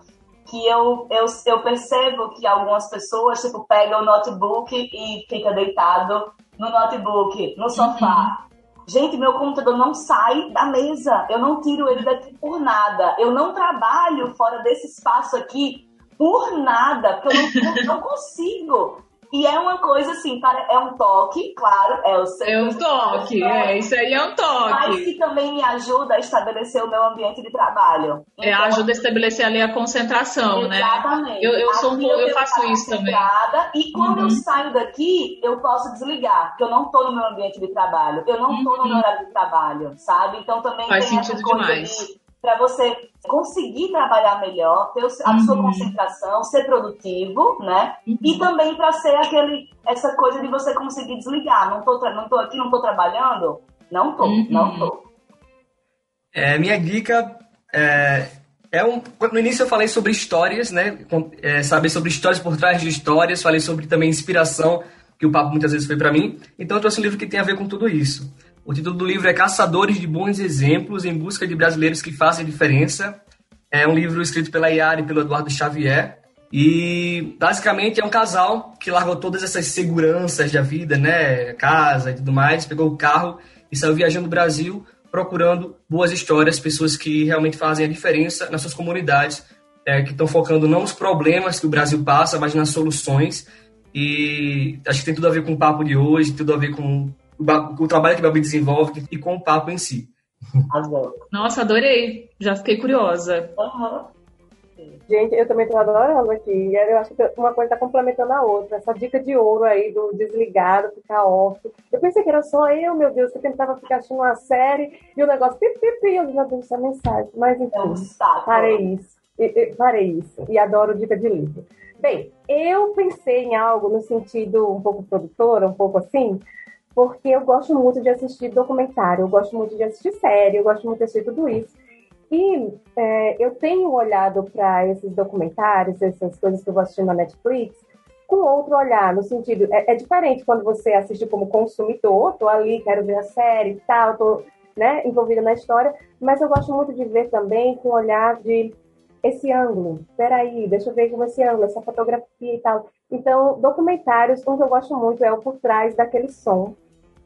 que eu, eu, eu percebo que algumas pessoas, tipo, pegam o notebook e fica deitado no notebook, no sofá. Uhum. Gente, meu computador não sai da mesa. Eu não tiro ele daqui por nada. Eu não trabalho fora desse espaço aqui por nada, porque eu não, não consigo. E é uma coisa assim, é um toque, claro, é o seu. É um toque, é, isso aí é um toque. Mas que também me ajuda a estabelecer o meu ambiente de trabalho. É, então, é, ajuda a estabelecer ali a concentração, exatamente. né? Exatamente. Eu, eu, sou, eu, eu faço isso também. E quando uhum. eu saio daqui, eu posso desligar, porque eu não estou no meu ambiente de trabalho, eu não estou uhum. no meu horário de trabalho, sabe? Então também Faz tem sentido demais. De, para você conseguir trabalhar melhor, ter a uhum. sua concentração, ser produtivo, né? Uhum. E também para ser aquele essa coisa de você conseguir desligar. Não tô, não tô aqui, não tô trabalhando. Não tô, uhum. não tô. É, minha dica é, é um. No início eu falei sobre histórias, né? É, saber sobre histórias por trás de histórias. Falei sobre também inspiração, que o papo muitas vezes foi para mim. Então eu trouxe um livro que tem a ver com tudo isso. O título do livro é Caçadores de Bons Exemplos em Busca de Brasileiros que Fazem Diferença. É um livro escrito pela Yara e pelo Eduardo Xavier. E basicamente é um casal que largou todas essas seguranças da vida, né? Casa e tudo mais, pegou o carro e saiu viajando o Brasil procurando boas histórias, pessoas que realmente fazem a diferença nas suas comunidades, é, que estão focando não nos problemas que o Brasil passa, mas nas soluções E acho que tem tudo a ver com o papo de hoje, tudo a ver com o, o trabalho que o Babi desenvolve e com o papo em si. Nossa, adorei. Já fiquei curiosa. Uhum. Gente, eu também estou adorando aqui. Eu acho que uma coisa está complementando a outra. Essa dica de ouro aí do desligado, ficar off. Eu pensei que era só eu, meu Deus, que tentava ficar assistindo uma série e o negócio pi, pi, pi, eu essa mensagem. Mas enfim, é parei isso. parei isso. E adoro dica de livro. Bem, eu pensei em algo no sentido um pouco produtora, um pouco assim, porque eu gosto muito de assistir documentário, eu gosto muito de assistir série, eu gosto muito de assistir tudo isso. E é, eu tenho olhado para esses documentários, essas coisas que eu vou assistindo na Netflix, com outro olhar, no sentido, é, é diferente quando você assiste como consumidor, tô ali, quero ver a série e tal, tô né, envolvida na história, mas eu gosto muito de ver também com o olhar de esse ângulo, peraí, deixa eu ver como esse ângulo, essa fotografia e tal. Então, documentários, um que eu gosto muito é o Por Trás daquele Som,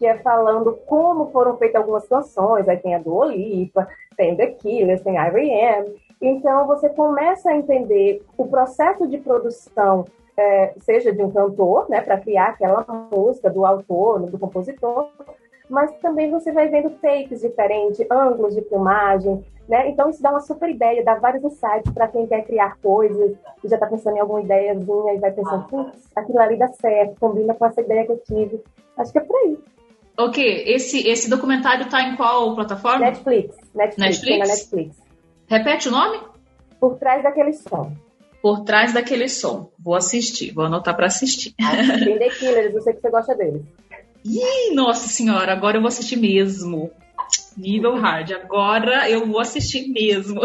que é falando como foram feitas algumas canções, aí tem a do Olipa, tem The Killers, tem R.E.M., então você começa a entender o processo de produção, é, seja de um cantor, né, para criar aquela música, do autor, do compositor, mas também você vai vendo takes diferentes, ângulos de filmagem, né? Então isso dá uma super ideia, dá vários insights para quem quer criar coisas, que já está pensando em alguma ideiazinha e vai pensando, putz, aquilo ali dá certo, combina com essa ideia que eu tive. Acho que é por aí. Ok, esse, esse documentário está em qual plataforma? Netflix. Netflix. Netflix? Netflix. Repete o nome? Por trás daquele som. Por trás daquele som. Vou assistir, vou anotar para assistir. Tem <laughs> The Killers, eu sei que você gosta deles. Ih, nossa senhora, agora eu vou assistir mesmo. Nível hard. Agora eu vou assistir mesmo.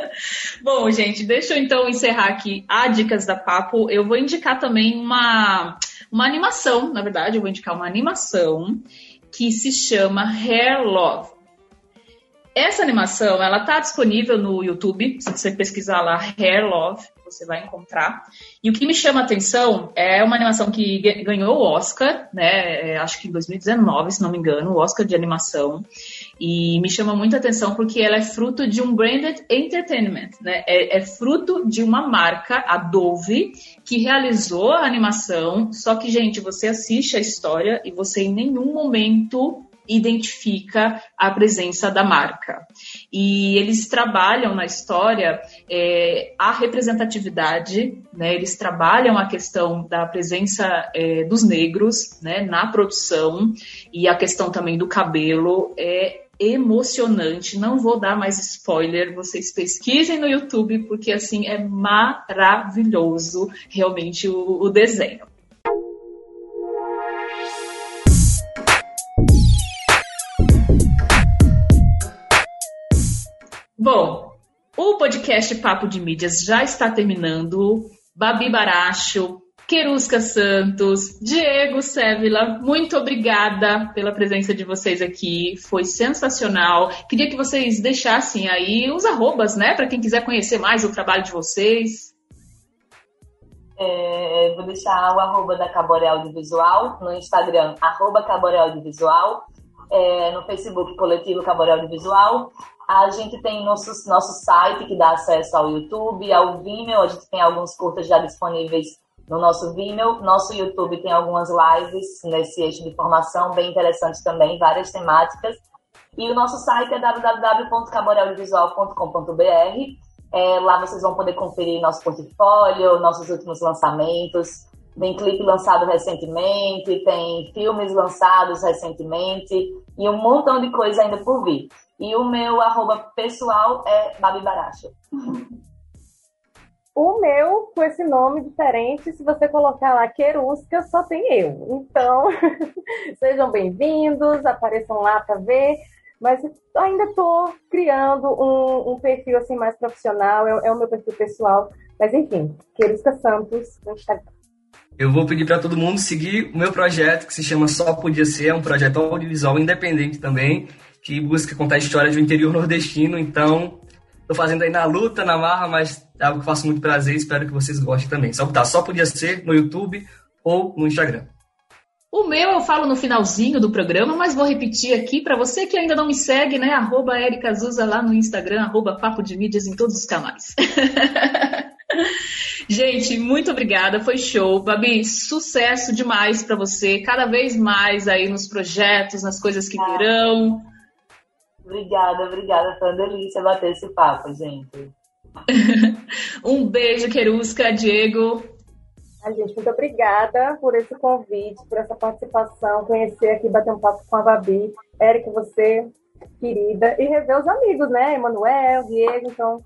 <laughs> Bom, gente, deixa eu então encerrar aqui a Dicas da Papo. Eu vou indicar também uma, uma animação, na verdade, eu vou indicar uma animação que se chama Hair Love. Essa animação, ela tá disponível no YouTube, se você pesquisar lá Hair Love, você vai encontrar. E o que me chama a atenção é uma animação que ganhou o Oscar, né? É, acho que em 2019, se não me engano, o Oscar de animação. E me chama muita atenção porque ela é fruto de um branded entertainment, né? É, é fruto de uma marca, a Dove, que realizou a animação. Só que, gente, você assiste a história e você em nenhum momento identifica a presença da marca. E eles trabalham na história é, a representatividade, né, eles trabalham a questão da presença é, dos negros né, na produção e a questão também do cabelo. É emocionante. Não vou dar mais spoiler, vocês pesquisem no YouTube, porque assim é maravilhoso realmente o, o desenho. Bom, o podcast Papo de Mídias já está terminando. Babi Baracho, Querusca Santos, Diego Sévila, muito obrigada pela presença de vocês aqui, foi sensacional. Queria que vocês deixassem aí os arrobas, né, para quem quiser conhecer mais o trabalho de vocês. É, vou deixar o arroba da Cabore Audiovisual no Instagram, arroba Cabore Audiovisual, é, no Facebook Coletivo Cabore Audiovisual a gente tem nosso, nosso site que dá acesso ao YouTube, ao Vimeo, a gente tem alguns curtas já disponíveis no nosso Vimeo. Nosso YouTube tem algumas lives nesse eixo de formação, bem interessantes também, várias temáticas. E o nosso site é www.caborelvisual.com.br. É, lá vocês vão poder conferir nosso portfólio, nossos últimos lançamentos. Tem clipe lançado recentemente, tem filmes lançados recentemente e um montão de coisa ainda por vir. E o meu arroba pessoal é Babi Baracho. <laughs> O meu, com esse nome diferente, se você colocar lá Querusca, só tem eu. Então, <laughs> sejam bem-vindos, apareçam lá para ver. Mas ainda estou criando um, um, perfil assim mais profissional, é, é, o meu perfil pessoal. Mas enfim, Querusca Santos no Instagram. Eu vou pedir para todo mundo seguir o meu projeto, que se chama Só Podia Ser, é um projeto audiovisual independente também que busca contar a história do interior nordestino. Então, estou fazendo aí na luta, na marra, mas é algo que faço muito prazer e espero que vocês gostem também. Só botar, só podia ser no YouTube ou no Instagram. O meu eu falo no finalzinho do programa, mas vou repetir aqui para você que ainda não me segue, né? Arroba Zuza lá no Instagram, arroba Papo de Mídias em todos os canais. <laughs> Gente, muito obrigada, foi show. Babi, sucesso demais para você, cada vez mais aí nos projetos, nas coisas que ah. virão. Obrigada, obrigada. Foi uma delícia bater esse papo, gente. <laughs> um beijo, Querusca, Diego. A gente, muito obrigada por esse convite, por essa participação, conhecer aqui, bater um papo com a Babi. Érica, você, querida, e rever os amigos, né? Emanuel, Diego, então,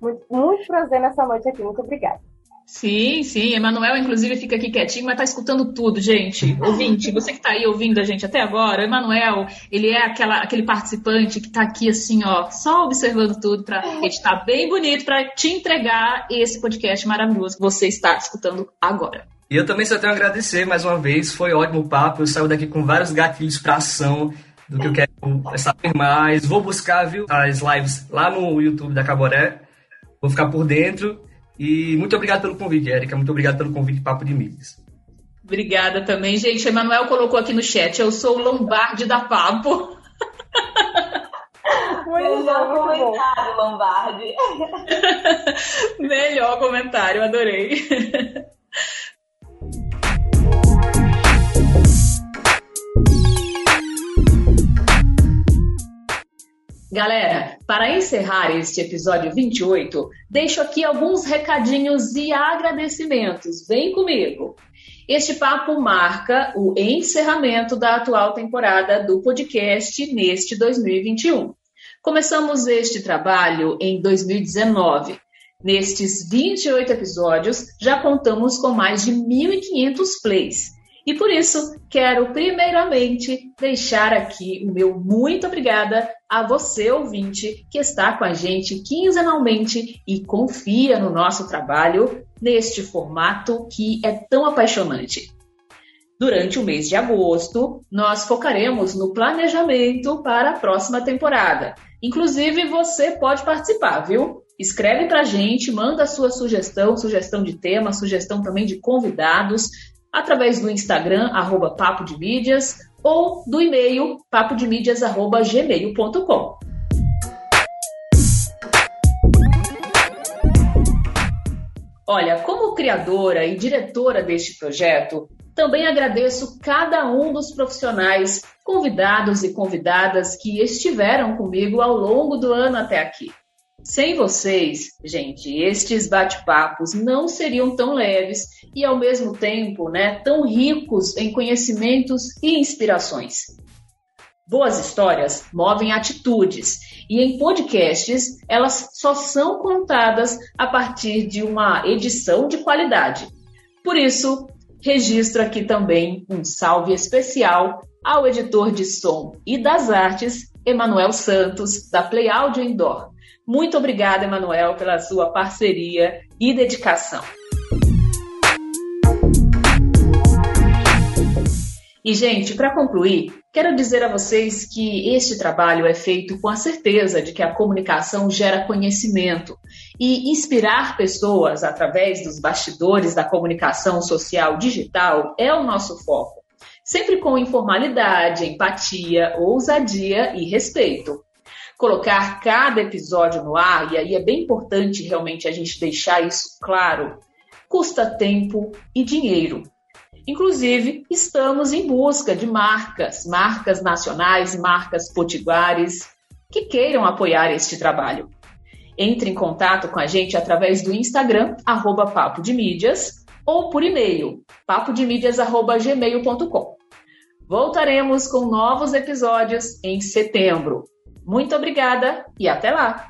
muito, muito prazer nessa noite aqui. Muito obrigada. Sim, sim. Emanuel, inclusive, fica aqui quietinho, mas tá escutando tudo, gente. Ouvinte, você que tá aí ouvindo a gente até agora, Emanuel, ele é aquela, aquele participante que tá aqui assim, ó, só observando tudo para editar bem bonito para te entregar esse podcast maravilhoso que você está escutando agora. E eu também só tenho a agradecer mais uma vez, foi ótimo o papo, eu saio daqui com vários gatilhos para ação do que eu quero saber mais. Vou buscar, viu, as lives lá no YouTube da Caboré. Vou ficar por dentro e muito obrigado pelo convite, Érica. Muito obrigado pelo convite Papo de Mídias. Obrigada também, gente. Emanuel colocou aqui no chat. Eu sou o Lombardi da Papo. Melhor comentário, Lombardi. <laughs> Melhor comentário, adorei. Galera, para encerrar este episódio 28, deixo aqui alguns recadinhos e agradecimentos. Vem comigo! Este papo marca o encerramento da atual temporada do podcast neste 2021. Começamos este trabalho em 2019. Nestes 28 episódios, já contamos com mais de 1.500 plays e por isso, quero primeiramente deixar aqui o meu muito obrigada a você, ouvinte, que está com a gente quinzenalmente e confia no nosso trabalho neste formato que é tão apaixonante. Durante o mês de agosto, nós focaremos no planejamento para a próxima temporada. Inclusive, você pode participar, viu? Escreve para a gente, manda a sua sugestão, sugestão de tema, sugestão também de convidados através do Instagram, arroba Papo de Mídias, ou do e-mail papodemídias.gmail.com. Olha, como criadora e diretora deste projeto, também agradeço cada um dos profissionais, convidados e convidadas que estiveram comigo ao longo do ano até aqui. Sem vocês, gente, estes bate-papos não seriam tão leves e, ao mesmo tempo, né, tão ricos em conhecimentos e inspirações. Boas histórias movem atitudes e em podcasts elas só são contadas a partir de uma edição de qualidade. Por isso, registro aqui também um salve especial ao editor de som e das artes, Emanuel Santos, da Play Audio Indoor muito obrigada, Emanuel, pela sua parceria e dedicação. E, gente, para concluir, quero dizer a vocês que este trabalho é feito com a certeza de que a comunicação gera conhecimento e inspirar pessoas através dos bastidores da comunicação social digital é o nosso foco. Sempre com informalidade, empatia, ousadia e respeito colocar cada episódio no ar, e aí é bem importante realmente a gente deixar isso claro, custa tempo e dinheiro. Inclusive, estamos em busca de marcas, marcas nacionais, marcas potiguares, que queiram apoiar este trabalho. Entre em contato com a gente através do Instagram, arroba Papo de Mídias, ou por e-mail, papodemídias.gmail.com. Voltaremos com novos episódios em setembro. Muito obrigada e até lá!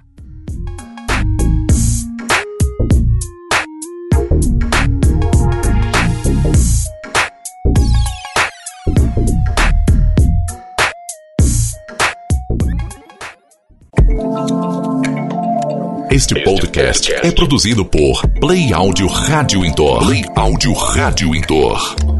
Este podcast é produzido por Play Áudio Rádio Indoor. Play Áudio Rádio Indoor.